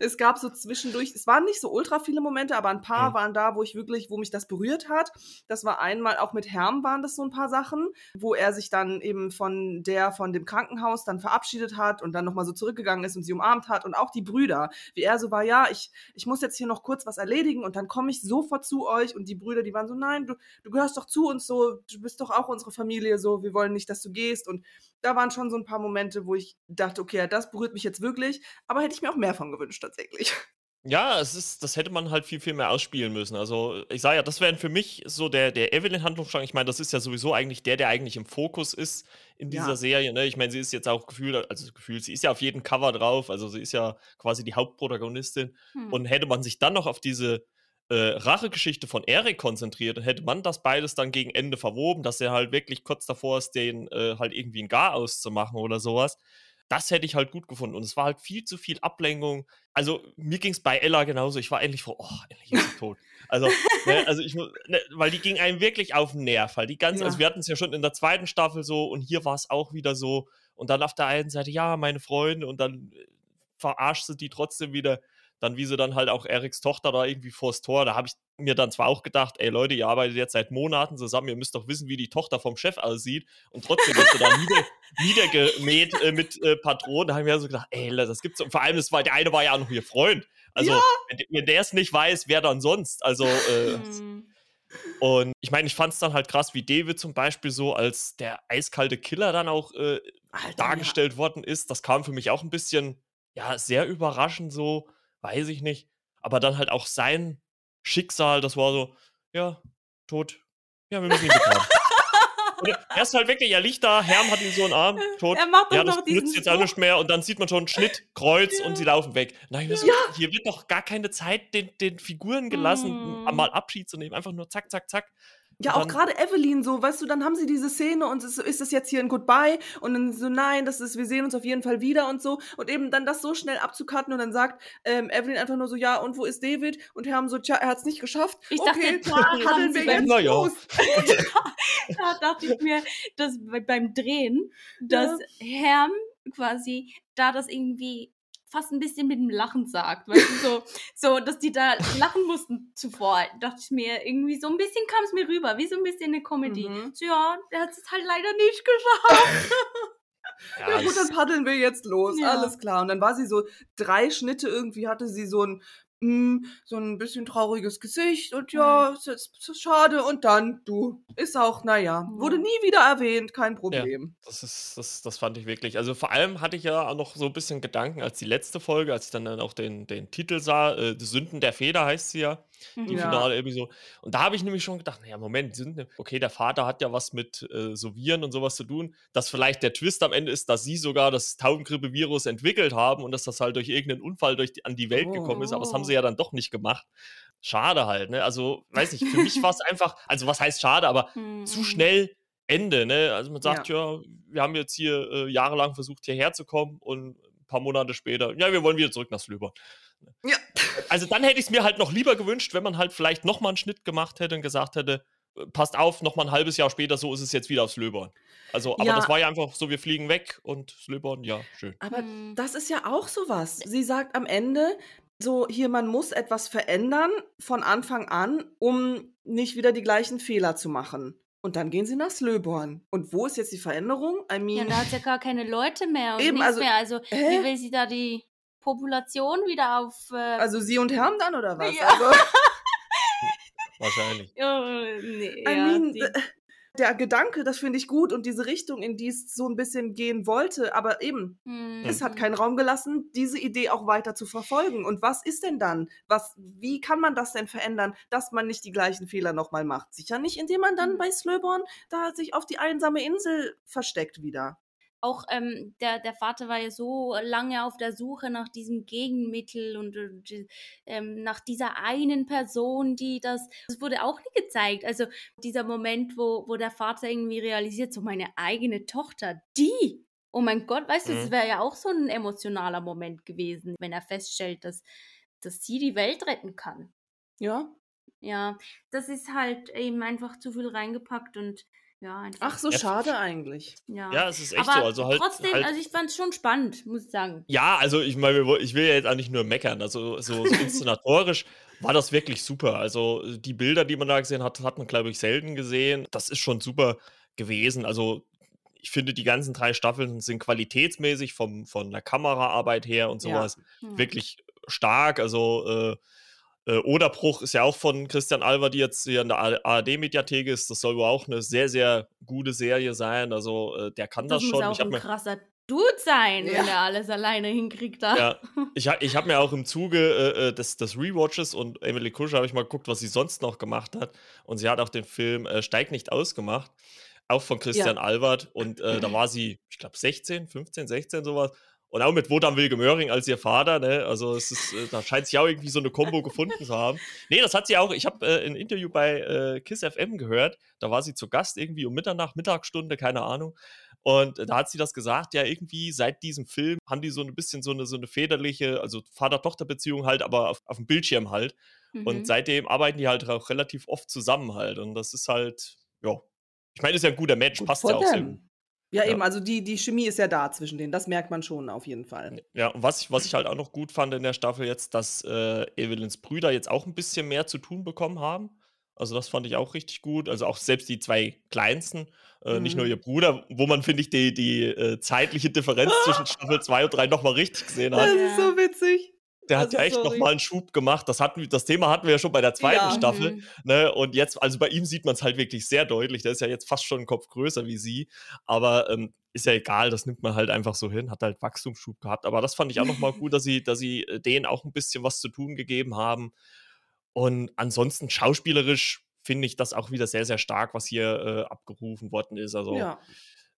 Speaker 2: es gab so zwischendurch, es waren nicht so ultra viele Momente, aber ein paar mhm. waren da, wo ich wirklich, wo mich das berührt hat. Das war einmal auch mit Herm waren das so ein paar Sachen, wo er sich dann eben von der, von dem Krankenhaus dann verabschiedet hat und dann nochmal so zurückgegangen ist und sie umarmt hat und auch die Brüder, wie er so war, ja, ich, ich muss jetzt hier noch kurz was erledigen und dann komme ich sofort zu euch und die Brüder, die waren so, nein, du, du gehörst doch zu uns so, du bist doch auch unsere Familie so, wir wollen nicht, dass du gehst und da waren schon so ein paar Momente, wo ich dachte, okay, das berührt mich jetzt wirklich, aber hätte ich mir auch mehr von gewünscht tatsächlich. (laughs)
Speaker 3: Ja, es ist, das hätte man halt viel, viel mehr ausspielen müssen. Also, ich sage ja, das wäre für mich so der, der Evelyn-Handlungsstrang. Ich meine, das ist ja sowieso eigentlich der, der eigentlich im Fokus ist in dieser ja. Serie. Ne? Ich meine, sie ist jetzt auch gefühlt, also gefühlt, sie ist ja auf jedem Cover drauf, also sie ist ja quasi die Hauptprotagonistin. Hm. Und hätte man sich dann noch auf diese äh, Rachegeschichte von Eric konzentriert, dann hätte man das beides dann gegen Ende verwoben, dass er halt wirklich kurz davor ist, den äh, halt irgendwie ein Gar auszumachen oder sowas das hätte ich halt gut gefunden. Und es war halt viel zu viel Ablenkung. Also mir ging es bei Ella genauso. Ich war endlich froh, oh, endlich ist sie tot. Also, ne, also ich, ne, weil die ging einem wirklich auf den Nerv. Halt. Die ganze, ja. Also wir hatten es ja schon in der zweiten Staffel so und hier war es auch wieder so. Und dann auf der einen Seite, ja, meine Freunde und dann äh, verarscht sie die trotzdem wieder dann wie sie dann halt auch Eriks Tochter da irgendwie vors Tor, da habe ich mir dann zwar auch gedacht, ey Leute, ihr arbeitet jetzt seit Monaten zusammen, ihr müsst doch wissen, wie die Tochter vom Chef aussieht und trotzdem wird sie da nieder, (laughs) niedergemäht äh, mit äh, Patronen, da habe ich mir so gedacht, ey, das gibt's und vor allem, das war, der eine war ja auch noch ihr Freund, also ja. wenn, der es nicht weiß, wer dann sonst, also äh, hm. Und ich meine, ich fand es dann halt krass, wie David zum Beispiel so als der eiskalte Killer dann auch äh, Alter, dargestellt ja. worden ist. Das kam für mich auch ein bisschen, ja, sehr überraschend so weiß ich nicht. Aber dann halt auch sein Schicksal, das war so, ja, tot. Ja, wir müssen ihn begraben. er ist halt wirklich, er liegt da, Herm hat ihn so einen Arm, tot. Er macht ja, das nützt jetzt auch nicht mehr und dann sieht man schon Schnitt, Kreuz ja. und sie laufen weg. Nein, ja. so, hier wird doch gar keine Zeit den, den Figuren gelassen, mm. mal Abschied zu nehmen. Einfach nur zack, zack, zack.
Speaker 2: Ja, auch gerade Evelyn so, weißt du, dann haben sie diese Szene und ist, ist das jetzt hier ein Goodbye und dann so, nein, das ist, wir sehen uns auf jeden Fall wieder und so und eben dann das so schnell abzukarten und dann sagt ähm, Evelyn einfach nur so, ja, und wo ist David? Und wir haben so, tja, er hat es nicht geschafft.
Speaker 1: Ich okay, (laughs) dachte, da handeln wir jetzt ja. los. (laughs) da dachte ich mir, dass beim Drehen, dass ja. Herm quasi da das irgendwie fast ein bisschen mit dem Lachen sagt. Weißt du, so, (laughs) so, dass die da lachen mussten zuvor. Dachte ich mir, irgendwie so ein bisschen kam es mir rüber, wie so ein bisschen eine Comedy. Mhm. So, ja, der hat es halt leider nicht geschafft. (laughs)
Speaker 2: Ja, ja, gut, dann paddeln wir jetzt los. Ja. Alles klar. Und dann war sie so drei Schnitte irgendwie, hatte sie so ein mh, so ein bisschen trauriges Gesicht und ja, mhm. ist, ist schade. Und dann, du, ist auch, naja, wurde nie wieder erwähnt, kein Problem.
Speaker 3: Ja, das ist, das, das fand ich wirklich. Also vor allem hatte ich ja auch noch so ein bisschen Gedanken, als die letzte Folge, als ich dann auch den, den Titel sah, äh, Sünden der Feder heißt sie ja die ja. finale Episode. Und da habe ich nämlich schon gedacht, naja, Moment, sind, ne, okay, der Vater hat ja was mit äh, so Viren und sowas zu tun, dass vielleicht der Twist am Ende ist, dass sie sogar das Taubengrippevirus entwickelt haben und dass das halt durch irgendeinen Unfall durch die, an die Welt oh. gekommen ist, aber das haben sie ja dann doch nicht gemacht. Schade halt, ne? Also, weiß nicht, für mich war es einfach, also was heißt schade, aber hm. zu schnell Ende, ne? Also man sagt, ja, ja wir haben jetzt hier äh, jahrelang versucht, hierher zu kommen und ein paar Monate später, ja, wir wollen wieder zurück nach Slöber. Ja. Also dann hätte ich es mir halt noch lieber gewünscht, wenn man halt vielleicht nochmal einen Schnitt gemacht hätte und gesagt hätte, äh, passt auf, nochmal ein halbes Jahr später, so ist es jetzt wieder aufs Löbern. Also, aber ja. das war ja einfach so, wir fliegen weg und Slöbern, ja, schön.
Speaker 2: Aber mhm. das ist ja auch sowas. Sie sagt am Ende, so hier, man muss etwas verändern von Anfang an, um nicht wieder die gleichen Fehler zu machen. Und dann gehen sie nach Slöborn. Und wo ist jetzt die Veränderung?
Speaker 1: I mean, ja, da hat sie ja gar keine Leute mehr und eben, nichts also, mehr. Also, hä? wie will sie da die Population wieder auf. Äh
Speaker 2: also sie und Herm dann oder was? Ja. Also (laughs)
Speaker 3: Wahrscheinlich.
Speaker 1: Oh, nee,
Speaker 2: I ja, mean, der Gedanke, das finde ich gut und diese Richtung, in die es so ein bisschen gehen wollte, aber eben,
Speaker 1: Mhm.
Speaker 2: es hat keinen Raum gelassen, diese Idee auch weiter zu verfolgen. Und was ist denn dann? Was, wie kann man das denn verändern, dass man nicht die gleichen Fehler nochmal macht? Sicher nicht, indem man dann
Speaker 1: Mhm.
Speaker 2: bei Slöborn da sich auf die einsame Insel versteckt wieder.
Speaker 1: Auch ähm, der, der Vater war ja so lange auf der Suche nach diesem Gegenmittel und, und ähm, nach dieser einen Person, die das, das wurde auch nie gezeigt. Also dieser Moment, wo, wo der Vater irgendwie realisiert, so meine eigene Tochter, die, oh mein Gott, weißt du, das
Speaker 3: Mhm.
Speaker 1: wäre ja auch so ein emotionaler Moment gewesen, wenn er feststellt, dass, dass sie die Welt retten kann.
Speaker 2: Ja?
Speaker 1: Ja, das ist halt eben einfach zu viel reingepackt und ja, einfach.
Speaker 2: Ach, so
Speaker 3: Ja,
Speaker 2: schade eigentlich.
Speaker 1: ja.
Speaker 3: Ja, es ist echt
Speaker 1: Aber
Speaker 3: so. Also halt,
Speaker 1: trotzdem,
Speaker 3: halt
Speaker 1: also ich fand es schon spannend, muss ich sagen.
Speaker 3: Ja, also ich meine, ich will ja jetzt auch nicht nur meckern. Also so, so (laughs) inszenatorisch war das wirklich super. Also die Bilder, die man da gesehen hat, hat man, glaube ich, selten gesehen. Das ist schon super gewesen. Also ich finde, die ganzen drei Staffeln sind qualitätsmäßig vom, von der Kameraarbeit her und sowas
Speaker 1: Ja.
Speaker 3: wirklich stark. Also äh, äh, Oderbruch ist ja auch von Christian Alver, die jetzt hier in der ARD-Mediathek ist. Das soll wohl auch eine sehr, sehr gute Serie sein. Also äh, der kann das,
Speaker 1: Das muss
Speaker 3: schon.
Speaker 1: auch
Speaker 3: Ich habe
Speaker 1: ein
Speaker 3: mir
Speaker 1: krasser Dude sein,
Speaker 2: Ja.
Speaker 1: wenn er alles alleine hinkriegt da.
Speaker 3: ja, (laughs) ich, ich habe mir auch im Zuge äh, äh, des, des Rewatches und Emily Kuscher habe ich mal geguckt, was sie sonst noch gemacht hat. Und sie hat auch den Film äh, Steig nicht ausgemacht, auch von Christian Albert. Und äh, da war sie, ich glaube, 16, 15, 16, sowas. Und auch mit Wodan Wilke Möhring als ihr Vater, ne? Also es ist, äh, da scheint sie auch irgendwie so eine Kombo gefunden zu haben. Nee, das hat sie auch, ich habe äh, ein Interview bei äh, KISS FM gehört, da war sie zu Gast irgendwie um Mitternacht, Mittagsstunde, keine Ahnung. Und da hat sie das gesagt, ja, irgendwie seit diesem Film haben die so ein bisschen so eine, so eine väterliche, also Vater-Tochter-Beziehung halt, aber auf, auf dem Bildschirm halt.
Speaker 1: Mhm.
Speaker 3: Und seitdem arbeiten die halt auch relativ oft zusammen halt. Und das ist halt, ja. Ich meine, das ist ja ein guter Match,
Speaker 2: Gut
Speaker 3: passt ja auch sehr gut.
Speaker 2: Ja,
Speaker 3: Ja.
Speaker 2: eben, also die, die Chemie ist ja da zwischen denen, das merkt man schon auf jeden Fall.
Speaker 3: Ja, und was ich, was ich halt auch noch gut fand in der Staffel jetzt, dass äh, Evelyns Brüder jetzt auch ein bisschen mehr zu tun bekommen haben. Also das fand ich auch richtig gut. Also auch selbst die zwei Kleinsten, äh, nicht nur
Speaker 2: Mhm.
Speaker 3: ihr Bruder, wo man, finde ich, die, die äh, zeitliche Differenz zwischen (laughs) Staffel 2 und 3 nochmal richtig gesehen hat.
Speaker 2: Das
Speaker 1: Ja.
Speaker 2: ist so witzig.
Speaker 3: Der hat
Speaker 2: also
Speaker 3: ja echt
Speaker 2: sorry.
Speaker 3: nochmal einen Schub gemacht. Das, hatten, das Thema hatten wir ja schon bei der zweiten
Speaker 2: Ja.
Speaker 3: Staffel.
Speaker 1: Mhm.
Speaker 3: Ne? Und jetzt, also bei ihm sieht man es halt wirklich sehr deutlich. Der ist ja jetzt fast schon einen Kopf größer wie sie. Aber ähm, ist ja egal, das nimmt man halt einfach so hin, hat halt Wachstumsschub gehabt. Aber das fand ich auch nochmal (laughs) gut, dass sie, dass sie äh, denen auch ein bisschen was zu tun gegeben haben. Und ansonsten schauspielerisch finde ich das auch wieder sehr, sehr stark, was hier äh, abgerufen worden ist. Also
Speaker 2: Ja.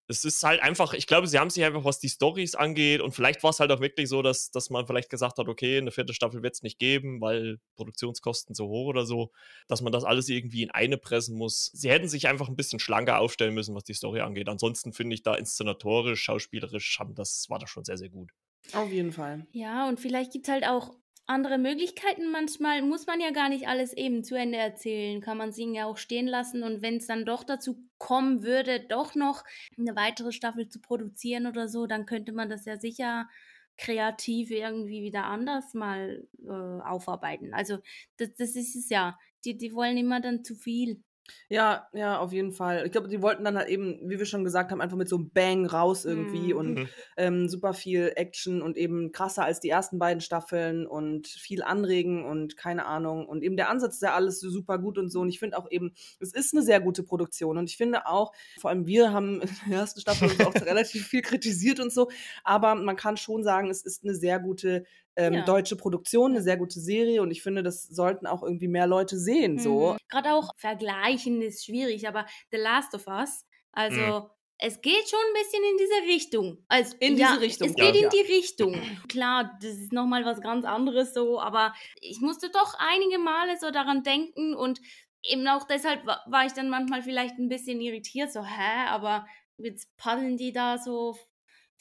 Speaker 3: Es ist halt einfach, ich glaube, sie haben sich einfach, was die Stories angeht, und vielleicht war es halt auch wirklich so, dass, dass man vielleicht gesagt hat, okay, eine vierte Staffel wird es nicht geben, weil Produktionskosten so hoch oder so, dass man das alles irgendwie in eine pressen muss. Sie hätten sich einfach ein bisschen schlanker aufstellen müssen, was die Story angeht. Ansonsten finde ich da inszenatorisch, schauspielerisch, haben das war das schon sehr, sehr gut.
Speaker 2: Auf jeden Fall.
Speaker 1: Ja, und vielleicht gibt es halt auch andere Möglichkeiten. Manchmal muss man ja gar nicht alles eben zu Ende erzählen. Kann man sie ja auch stehen lassen. Und wenn es dann doch dazu kommen würde, doch noch eine weitere Staffel zu produzieren oder so, dann könnte man das ja sicher kreativ irgendwie wieder anders mal äh, aufarbeiten. Also das, das ist es ja. Die, die wollen immer dann zu viel.
Speaker 2: Ja, ja, auf jeden Fall. Ich glaube, die wollten dann halt eben, wie wir schon gesagt haben, einfach mit so einem Bang raus irgendwie
Speaker 1: Mhm.
Speaker 2: und
Speaker 3: Mhm.
Speaker 2: ähm, super viel Action und eben krasser als die ersten beiden Staffeln und viel anregen und keine Ahnung. Und eben der Ansatz ist ja alles so super gut und so. Und ich finde auch eben, es ist eine sehr gute Produktion. Und ich finde auch, vor allem wir haben in der ersten Staffel auch (laughs) relativ viel kritisiert und so. Aber man kann schon sagen, es ist eine sehr gute ähm,
Speaker 1: Ja.
Speaker 2: deutsche Produktion, eine sehr gute Serie. Und ich finde, das sollten auch irgendwie mehr Leute sehen. So.
Speaker 1: Mhm. Gerade auch vergleichen ist schwierig, aber The Last of Us, also es geht schon ein bisschen in diese Richtung. Also,
Speaker 2: In
Speaker 1: ja,
Speaker 2: diese Richtung,
Speaker 1: Es
Speaker 3: ja.
Speaker 1: geht in
Speaker 2: Ja.
Speaker 1: die Richtung. Klar, das ist nochmal was ganz anderes so, aber ich musste doch einige Male so daran denken und eben auch deshalb wa- war ich dann manchmal vielleicht ein bisschen irritiert, so, hä, aber jetzt paddeln die da so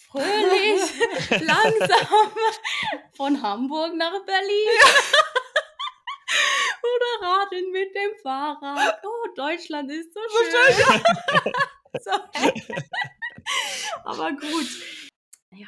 Speaker 1: fröhlich, (laughs) langsam von Hamburg nach Berlin. (laughs) Oder radeln mit dem Fahrrad. Oh, Deutschland ist so schön. (laughs) so, hä? Aber gut. Ja.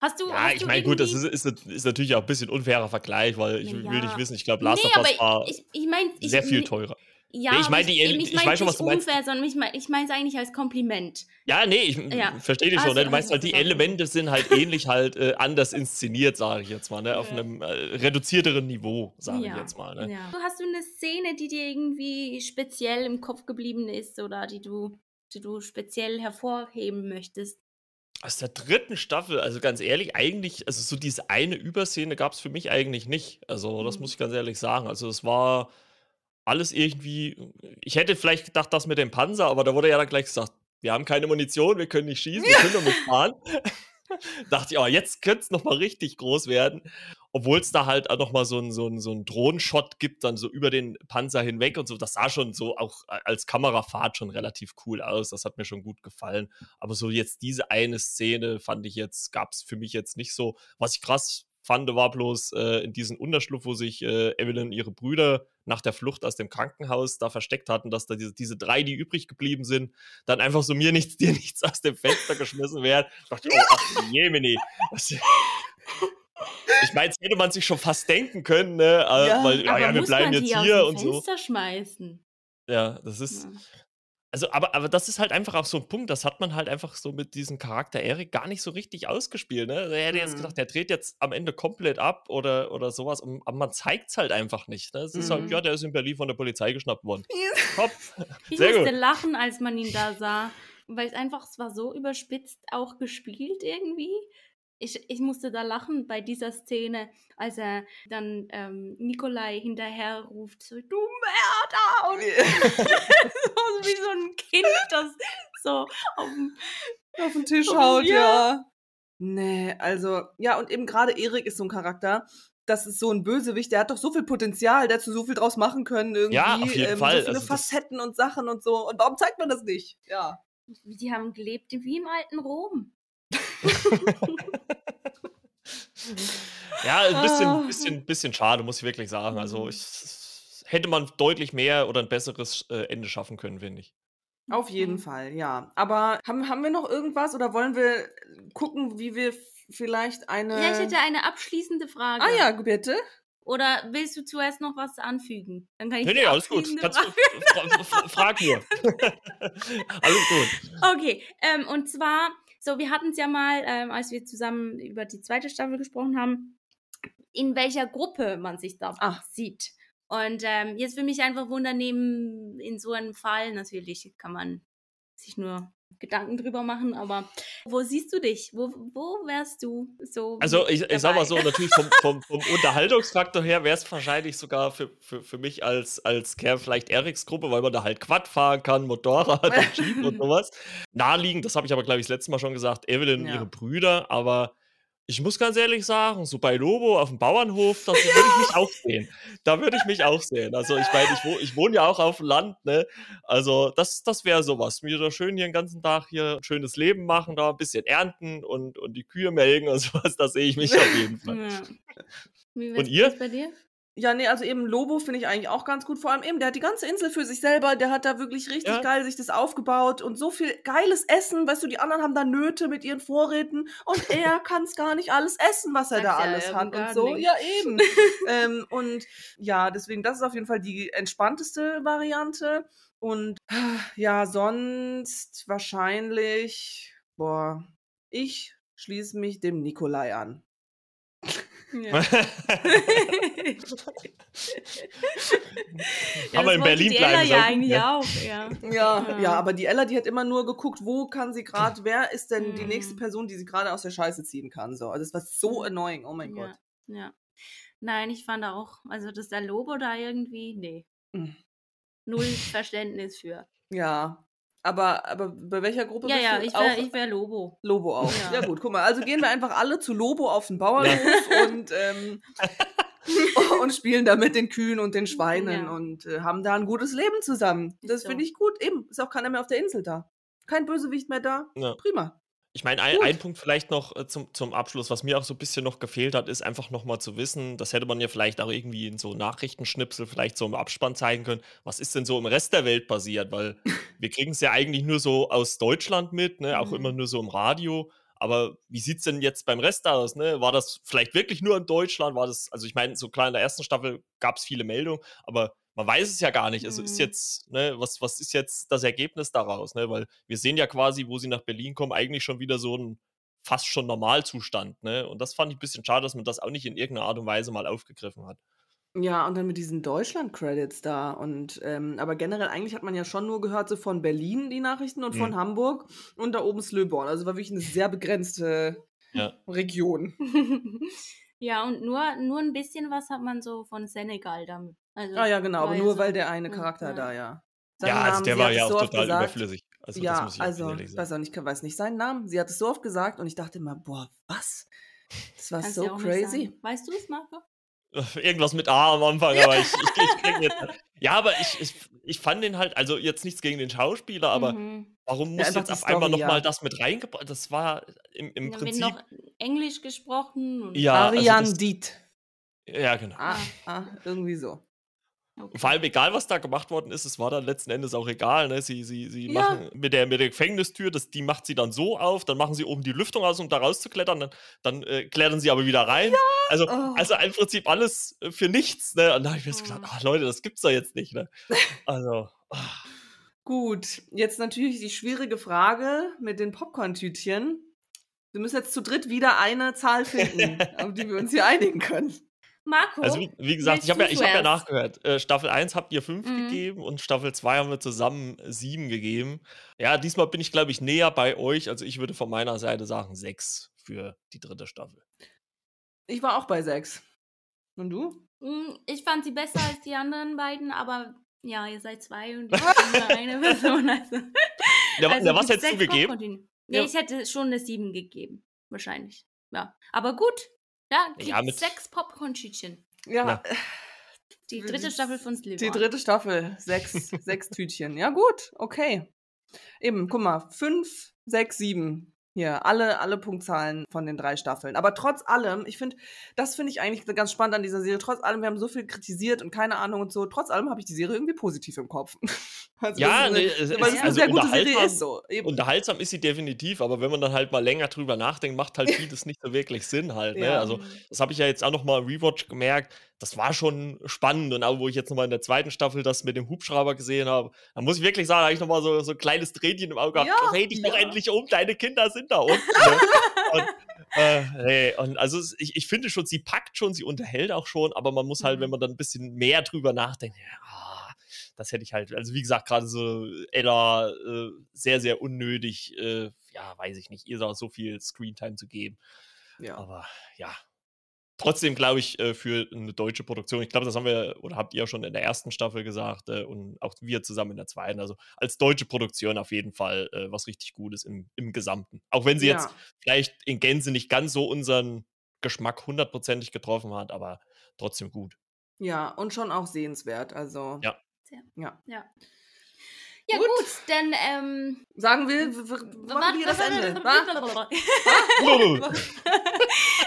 Speaker 1: Hast du.
Speaker 3: Ja,
Speaker 1: hast
Speaker 3: ich
Speaker 1: du
Speaker 3: meine, gut, das ist, ist, ist natürlich auch ein bisschen unfairer Vergleich, weil ich
Speaker 1: Na
Speaker 3: will
Speaker 1: ja.
Speaker 3: nicht wissen, ich glaube, Last
Speaker 1: nee,
Speaker 3: of Us war
Speaker 1: ich, ich meine, ich,
Speaker 3: sehr viel teurer.
Speaker 1: Ja,
Speaker 3: Nee, ich meine die-
Speaker 1: eben,
Speaker 3: ich
Speaker 1: mein
Speaker 3: weiß schon, was du meinst.
Speaker 1: unfair, sondern ich meine ich es eigentlich als Kompliment.
Speaker 3: Ja, nee, ich
Speaker 1: Ja.
Speaker 3: verstehe dich schon.
Speaker 1: so
Speaker 3: Ne? Du meinst
Speaker 1: hast
Speaker 3: halt, die. Elemente sind halt (laughs) ähnlich halt äh, anders inszeniert, sage ich jetzt mal, ne? Auf einem äh, reduzierteren Niveau, sage ich
Speaker 1: Ja,
Speaker 3: jetzt mal. Ne?
Speaker 1: Ja. Hast du eine Szene, die dir irgendwie speziell im Kopf geblieben ist oder die du, die du speziell hervorheben möchtest?
Speaker 3: Aus der dritten Staffel, also ganz ehrlich, eigentlich, also so diese eine Überszene gab es für mich eigentlich nicht. Also, das
Speaker 1: Mhm.
Speaker 3: muss ich ganz ehrlich sagen. Also, es war alles irgendwie. Ich hätte vielleicht gedacht, das mit dem Panzer, aber da wurde ja dann gleich gesagt, wir haben keine Munition, wir können nicht schießen, wir können nur mitfahren. (laughs) Dachte ich, oh, jetzt könnte es nochmal richtig groß werden. Obwohl es da halt nochmal so einen so so einen Drohnenshot gibt, dann so über den Panzer hinweg und so. Das sah schon so auch als Kamerafahrt schon relativ cool aus. Das hat mir schon gut gefallen. Aber so jetzt diese eine Szene fand ich jetzt, gab es für mich jetzt nicht so. Was ich krass fand, war bloß äh, in diesem Unterschlupf, wo sich äh, Evelyn ihre Brüder nach der Flucht aus dem Krankenhaus da versteckt hatten, dass da diese, diese drei, die übrig geblieben sind, dann einfach so mir nichts, (laughs) dir nichts aus dem Fenster geschmissen werden. Ich dachte, oh, ach, Jemini. Was- (laughs) Ich meine, das hätte man sich schon fast denken können, ne? Äh,
Speaker 2: Ja,
Speaker 3: weil, ja, ja, wir bleiben jetzt hier und so.
Speaker 1: Fenster schmeißen?
Speaker 3: Ja, das ist.
Speaker 1: Ja.
Speaker 3: Also, aber, aber das ist halt einfach auch so ein Punkt, das hat man halt einfach so mit diesem Charakter Erik gar nicht so richtig ausgespielt. Ne? Er hätte jetzt
Speaker 2: Mhm.
Speaker 3: gedacht, der dreht jetzt am Ende komplett ab oder, oder sowas, und- aber man zeigt es halt einfach nicht. Ne? Es ist halt,
Speaker 2: Mhm.
Speaker 3: ja, der ist in Berlin von der Polizei geschnappt worden. Top. (laughs)
Speaker 1: Ich
Speaker 3: Sehr
Speaker 1: musste
Speaker 3: gut.
Speaker 1: lachen, als man ihn da sah, weil es einfach, es war so überspitzt auch gespielt irgendwie. Ich, ich musste da lachen bei dieser Szene, als er dann ähm, Nikolai hinterher ruft, so, du Mörder! Und (laughs) so wie so ein Kind, das so auf
Speaker 2: auf den Tisch haut,
Speaker 1: ja.
Speaker 2: ja. Nee, also, ja, und eben gerade Erik ist so ein Charakter. Das ist so ein Bösewicht, der hat doch so viel Potenzial, der hat so viel draus machen können irgendwie.
Speaker 3: Ja, auf jeden
Speaker 2: ähm,
Speaker 3: Fall.
Speaker 2: So viele
Speaker 3: Also
Speaker 2: Facetten und Sachen und so. Und warum zeigt man das nicht? Ja.
Speaker 1: Die haben gelebt wie im alten Rom.
Speaker 3: Ja, ein bisschen,
Speaker 2: Ah.
Speaker 3: bisschen, bisschen schade, muss ich wirklich sagen. Also,
Speaker 1: Mhm.
Speaker 3: ich, hätte man deutlich mehr oder ein besseres äh, Ende schaffen können, finde ich.
Speaker 2: Auf jeden
Speaker 1: Okay.
Speaker 2: Fall, ja. Aber haben, haben wir noch irgendwas oder wollen wir gucken, wie wir vielleicht eine.
Speaker 1: Ja, ich hätte eine abschließende Frage.
Speaker 2: ah ja, bitte.
Speaker 1: Oder willst du zuerst noch was anfügen? Dann kann ich
Speaker 3: Nee, nee, alles gut. Kannst du, fra fra frag nur. (laughs) (laughs) alles gut.
Speaker 1: Okay, ähm, und zwar, so, wir hatten es ja mal, ähm, als wir zusammen über die zweite Staffel gesprochen haben, in welcher Gruppe man sich da
Speaker 2: Ah.
Speaker 1: sieht. Und ähm, jetzt will mich einfach wundern, nehmen, in so einem Fall, natürlich kann man sich nur Gedanken drüber machen, aber wo siehst du dich? Wo, wo wärst du so?
Speaker 3: Also ich, ich sag mal so, (laughs) natürlich vom, vom, vom Unterhaltungsfaktor her wäre es wahrscheinlich sogar für, für, für mich als, als Kerl vielleicht Eriks Gruppe, weil man da halt Quad fahren kann, Motorrad und (laughs) Jeep und sowas. Naheliegend, das habe ich aber glaube ich das letzte Mal schon gesagt, Evelyn und
Speaker 2: Ja.
Speaker 3: ihre Brüder, aber ich muss ganz ehrlich sagen, so bei Lobo auf dem Bauernhof, da würde ich mich auch sehen. Da würde ich mich auch sehen. Also ich meine, ich, wo, ich wohne ja auch auf dem Land, ne? Also das, das wäre sowas. Mir da schön hier den ganzen Tag hier ein schönes Leben machen, da ein bisschen ernten und, und die Kühe melken und (laughs) sowas, da sehe ich mich auf jeden Fall.
Speaker 1: Ja.
Speaker 3: Und ihr?
Speaker 1: bei dir?
Speaker 2: Ja, nee, also eben Lobo finde ich eigentlich auch ganz gut. Vor allem eben, der hat die ganze Insel für sich selber. Der hat da wirklich richtig
Speaker 3: Ja.
Speaker 2: geil sich das aufgebaut und so viel geiles Essen. Weißt du, die anderen haben da Nöte mit ihren Vorräten und (laughs) er kann es gar nicht alles essen, was er da
Speaker 1: ja,
Speaker 2: alles hat und so.
Speaker 1: Gardening.
Speaker 2: Ja, (laughs) eben. ähm, und ja, deswegen, das ist auf jeden Fall die entspannteste Variante. Und ja, sonst wahrscheinlich, boah, ich schließe mich dem Nikolai an.
Speaker 1: Ja. (laughs) Ja, das
Speaker 3: in
Speaker 1: wollte
Speaker 3: Berlin
Speaker 1: die
Speaker 3: bleiben
Speaker 1: Ella ja eigentlich
Speaker 3: ja.
Speaker 1: auch, ja.
Speaker 2: Ja,
Speaker 1: Ja.
Speaker 2: ja, aber die Ella, die hat immer nur geguckt, wo kann sie gerade, wer ist denn die nächste
Speaker 1: Mhm.
Speaker 2: Person, die sie gerade aus der Scheiße ziehen kann. So. Also es war so annoying, oh mein
Speaker 1: ja.
Speaker 2: Gott.
Speaker 1: Ja. Nein, ich fand auch, also das der Lobo da irgendwie, nee.
Speaker 2: Mhm.
Speaker 1: Null Verständnis für.
Speaker 2: Ja. Aber, aber bei welcher Gruppe
Speaker 1: Ja,
Speaker 2: bist
Speaker 1: ja,
Speaker 2: du?
Speaker 1: ich wäre
Speaker 2: Auch
Speaker 1: ich wär Lobo.
Speaker 2: Lobo auch.
Speaker 1: Ja.
Speaker 2: Ja. gut, guck mal. Also gehen wir einfach alle zu Lobo auf den Bauernhof und, ähm, (laughs) (laughs) und spielen da mit den Kühen und den Schweinen
Speaker 1: Ja.
Speaker 2: und äh, haben da ein gutes Leben zusammen. Das
Speaker 1: so.
Speaker 2: finde ich gut. Eben, ist auch keiner mehr auf der Insel da. Kein Bösewicht mehr da.
Speaker 3: Ja.
Speaker 2: Prima.
Speaker 3: Ich meine, ein, ein Punkt vielleicht noch äh, zum, zum Abschluss, was mir auch so ein bisschen noch gefehlt hat, ist einfach nochmal zu wissen, das hätte man ja vielleicht auch irgendwie in so Nachrichtenschnipsel, vielleicht so im Abspann zeigen können, was ist denn so im Rest der Welt passiert, weil (laughs) wir kriegen es ja eigentlich nur so aus Deutschland mit, ne? auch
Speaker 1: Mhm.
Speaker 3: immer nur so im Radio. Aber wie sieht es denn jetzt beim Rest aus? Ne? War das vielleicht wirklich nur in Deutschland? War das, also ich meine, so klar in der ersten Staffel gab es viele Meldungen, aber man weiß es ja gar nicht. Also ist
Speaker 1: Mhm.
Speaker 3: jetzt, ne, was, was ist jetzt das Ergebnis daraus, ne? Weil wir sehen ja quasi, wo sie nach Berlin kommen, eigentlich schon wieder so ein fast schon Normalzustand, ne? Und das fand ich ein bisschen schade, dass man das auch nicht in irgendeiner Art und Weise mal aufgegriffen hat.
Speaker 2: Ja, und dann mit diesen Deutschland-Credits da. Und ähm, aber generell eigentlich hat man ja schon nur gehört, so von Berlin die Nachrichten und von
Speaker 3: Mhm.
Speaker 2: Hamburg und da oben Slöborn. Also war wirklich eine sehr begrenzte
Speaker 3: Ja.
Speaker 2: Region. (laughs)
Speaker 1: ja, und nur, nur ein bisschen was hat man so von Senegal damit. Also,
Speaker 2: Ah ja, genau, aber nur
Speaker 1: so-
Speaker 2: weil der eine Charakter
Speaker 1: ja.
Speaker 2: da, ja.
Speaker 3: ja, also
Speaker 2: Namen,
Speaker 3: der
Speaker 2: sie
Speaker 3: war ja auch
Speaker 2: so oft
Speaker 3: total
Speaker 2: gesagt.
Speaker 3: überflüssig. Also das
Speaker 2: ja,
Speaker 3: muss ich
Speaker 2: also, ich weiß auch nicht, weiß nicht seinen Namen. Sie hat es so oft gesagt und ich dachte immer, boah, was? Das war
Speaker 1: Kannst
Speaker 2: so crazy.
Speaker 1: Weißt du es, Marco?
Speaker 3: Irgendwas mit A am Anfang, aber ich, ich, ich krieg jetzt. Ja, aber ich, ich, ich fand den halt, also jetzt nichts gegen den Schauspieler, aber
Speaker 1: Mhm.
Speaker 3: warum
Speaker 2: Ja,
Speaker 3: muss
Speaker 2: einfach
Speaker 3: jetzt auf einmal
Speaker 2: Story,
Speaker 3: nochmal
Speaker 2: ja.
Speaker 3: das mit reingebracht? Das war im, im
Speaker 1: wird
Speaker 3: Prinzip.
Speaker 1: noch Englisch gesprochen. Und
Speaker 3: Ja, also
Speaker 2: Ariane
Speaker 3: das-
Speaker 2: Diet.
Speaker 3: Ja, genau.
Speaker 2: Ah, ah, irgendwie so.
Speaker 1: Okay.
Speaker 3: Vor allem egal, was da gemacht worden ist, es war dann letzten Endes auch egal. Ne? Sie, sie, sie
Speaker 2: Ja.
Speaker 3: machen mit der, mit der Gefängnistür, das, die macht sie dann so auf, dann machen sie oben die Lüftung aus, um da rauszuklettern, dann, dann äh, klettern sie aber wieder rein. Also,
Speaker 2: Oh.
Speaker 3: also im Prinzip alles äh, für nichts. Ne? Und da habe ich mir so
Speaker 1: Oh.
Speaker 3: gedacht, ach Leute, das gibt's doch jetzt nicht. Ne? (laughs) Also, ah.
Speaker 2: Gut, jetzt natürlich die schwierige Frage mit den Popcorn-Tütchen. Wir müssen jetzt zu dritt wieder eine Zahl finden, (laughs) auf die wir uns hier einigen können.
Speaker 1: Marco,
Speaker 3: also wie, wie gesagt, ich habe ja, ich hab ja nachgehört. Äh, Staffel 1 habt ihr 5
Speaker 1: Mhm.
Speaker 3: gegeben und Staffel 2 haben wir zusammen 7 gegeben. Ja, diesmal bin ich, glaube ich, näher bei euch. Also ich würde von meiner Seite sagen 6 für die dritte Staffel.
Speaker 2: Ich war auch bei sechs. Und du?
Speaker 1: Mm, ich fand sie besser als die anderen beiden, aber ja, ihr seid zwei und (laughs) ich bin nur eine Person. Also, (laughs)
Speaker 3: Ja,
Speaker 1: also
Speaker 3: ja, was hättest du gegeben?
Speaker 1: Nee,
Speaker 2: Ja.
Speaker 1: ich hätte schon eine 7 gegeben. Wahrscheinlich. Ja. Aber gut. Ja, kriegt
Speaker 3: Ja, mit-
Speaker 1: sechs Popcorn-Tütchen.
Speaker 2: Ja,
Speaker 3: Na.
Speaker 1: Die
Speaker 2: Die-
Speaker 1: dritte Staffel von
Speaker 2: die
Speaker 1: Slytherin.
Speaker 2: dritte Staffel. Sechs, sechs (laughs) Tütchen. Ja, gut, okay. Eben, guck mal, fünf, sechs, sieben. Hier, alle, alle Punktzahlen von den drei Staffeln. Aber trotz allem, ich finde, das finde ich eigentlich ganz spannend an dieser Serie. Trotz allem, wir haben so viel kritisiert und keine Ahnung und so. Trotz allem habe ich die Serie irgendwie positiv im Kopf. (laughs) Also
Speaker 3: Ja,
Speaker 2: das ist
Speaker 3: nee,
Speaker 2: eine,
Speaker 3: es-
Speaker 2: weil
Speaker 3: es-
Speaker 2: es eine
Speaker 3: also
Speaker 2: sehr gute Serie
Speaker 3: unterhaltsam-
Speaker 2: ist. So. Eben.
Speaker 3: Unterhaltsam ist sie definitiv, aber wenn man dann halt mal länger drüber nachdenkt, macht halt vieles nicht so wirklich Sinn halt. Ne?
Speaker 2: Ja.
Speaker 3: Also das habe ich ja jetzt auch noch mal im Rewatch gemerkt. Das war schon spannend und auch wo ich jetzt noch mal in der zweiten Staffel das mit dem Hubschrauber gesehen habe, da muss ich wirklich sagen, da habe ich noch mal so, so ein kleines Tränchen im Auge gehabt.
Speaker 2: Ja,
Speaker 3: Dreh dich doch
Speaker 2: ja.
Speaker 3: endlich um, deine Kinder sind da unten. ne? und, äh, nee, und also ich, ich finde schon, sie packt schon, sie unterhält auch schon, aber man muss halt,
Speaker 1: Mhm.
Speaker 3: wenn man dann ein bisschen mehr drüber nachdenkt, ja, das hätte ich halt, also wie gesagt, gerade so Ella äh, sehr, sehr unnötig, äh, ja, weiß ich nicht, ihr da so viel Screentime zu geben.
Speaker 2: ja.
Speaker 3: Aber ja. Trotzdem glaube ich, äh, für eine deutsche Produktion, ich glaube, das haben wir oder habt ihr schon in der ersten Staffel gesagt äh, und auch wir zusammen in der zweiten. Also als deutsche Produktion auf jeden Fall äh, was richtig Gutes im, im Gesamten. Auch wenn sie jetzt
Speaker 2: Ja.
Speaker 3: vielleicht in Gänze nicht ganz so unseren Geschmack hundertprozentig getroffen hat, aber trotzdem gut.
Speaker 2: Ja, und schon auch sehenswert. Also,
Speaker 3: Ja.
Speaker 2: ja.
Speaker 1: Ja. Ja,
Speaker 2: Gut.
Speaker 1: gut, dann ähm,
Speaker 2: Sagen wir, machen wir das Ende. (laughs)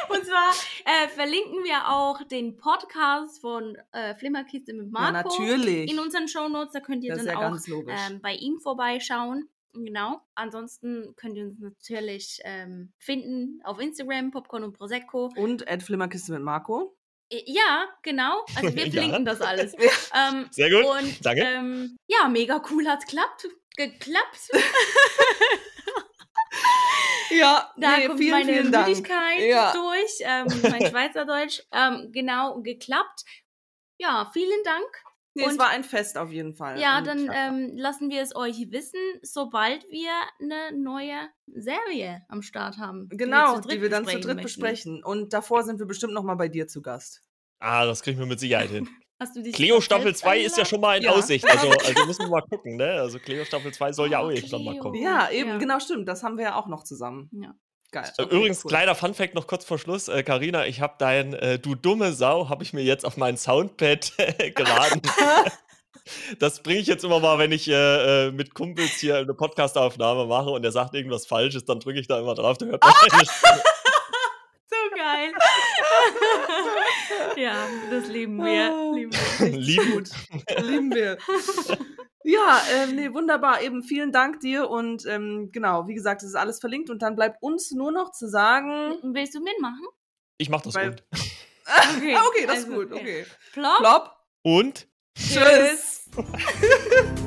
Speaker 1: Und zwar äh, verlinken wir auch den Podcast von äh, Flimmerkiste mit
Speaker 2: Ja,
Speaker 1: Marco
Speaker 2: natürlich.
Speaker 1: in unseren Shownotes. Da könnt ihr
Speaker 2: Das
Speaker 1: dann
Speaker 2: ja
Speaker 1: auch ähm, bei ihm vorbeischauen. Genau. Ansonsten könnt ihr uns natürlich ähm, finden auf Instagram, Popcorn und Prosecco.
Speaker 2: Und Ed Flimmerkiste mit Marco.
Speaker 1: Äh, Ja, genau. Also wir (laughs)
Speaker 3: Ja.
Speaker 1: verlinken das alles. (laughs) ähm,
Speaker 3: Sehr gut.
Speaker 1: und
Speaker 3: Danke.
Speaker 1: Ähm, ja, mega cool hat's klappt. Geklappt. (laughs)
Speaker 2: Ja,
Speaker 1: Da
Speaker 2: nee,
Speaker 1: kommt
Speaker 2: vielen,
Speaker 1: meine
Speaker 2: vielen.
Speaker 1: Müdigkeit
Speaker 2: Ja.
Speaker 1: durch, ähm, mein Schweizerdeutsch. Ähm, genau, geklappt. Ja, vielen Dank.
Speaker 2: Nee, es
Speaker 1: Und-
Speaker 2: war ein Fest auf jeden Fall.
Speaker 1: Ja,
Speaker 2: Und
Speaker 1: dann ähm, lassen wir es euch wissen, sobald wir eine neue Serie am Start haben.
Speaker 2: genau,
Speaker 1: zu dritt
Speaker 2: die wir dann zu dritt
Speaker 1: möchten.
Speaker 2: besprechen. Und davor sind wir bestimmt noch mal bei dir zu Gast.
Speaker 3: Ah, das kriegen wir mit Sicherheit hin. (laughs)
Speaker 1: Hast du dich
Speaker 3: Cleo Staffel
Speaker 1: selbst
Speaker 3: 2 ist ja schon mal in
Speaker 2: Ja.
Speaker 3: Aussicht. Also, (laughs) also müssen wir mal gucken, ne? Also Cleo Staffel 2 soll ja
Speaker 1: Oh,
Speaker 3: auch irgendwann mal kommen.
Speaker 2: Ja, eben,
Speaker 1: Ja.
Speaker 2: genau, stimmt. Das haben wir ja auch noch zusammen.
Speaker 1: Ja.
Speaker 2: Geil.
Speaker 3: Äh,
Speaker 2: Okay,
Speaker 3: Übrigens,
Speaker 2: cool.
Speaker 3: kleiner Funfact noch kurz vor Schluss. Äh, Carina, ich habe dein äh, Du dumme Sau, habe ich mir jetzt auf mein Soundpad (laughs) geladen. (laughs) Das bringe ich jetzt immer mal, wenn ich äh, äh, mit Kumpels hier eine Podcastaufnahme mache und der sagt irgendwas Falsches, dann drücke ich da immer drauf, dann hört man meine Stimme.
Speaker 1: So geil. (laughs) ja, das lieben wir. Lieben wir.
Speaker 3: Lieben.
Speaker 2: Gut. Lieben wir. Ja, ähm, nee, wunderbar. Eben vielen Dank dir und ähm, genau, wie gesagt, es ist alles verlinkt und dann bleibt uns nur noch zu sagen.
Speaker 1: Willst du mitmachen?
Speaker 3: Ich mache das
Speaker 2: Weil-
Speaker 3: und.
Speaker 1: Okay, (laughs)
Speaker 2: Ah, okay, das
Speaker 1: also,
Speaker 2: ist gut,
Speaker 1: okay.
Speaker 2: okay.
Speaker 1: Plop.
Speaker 2: Plop.
Speaker 3: Und
Speaker 1: Tschüss. (laughs)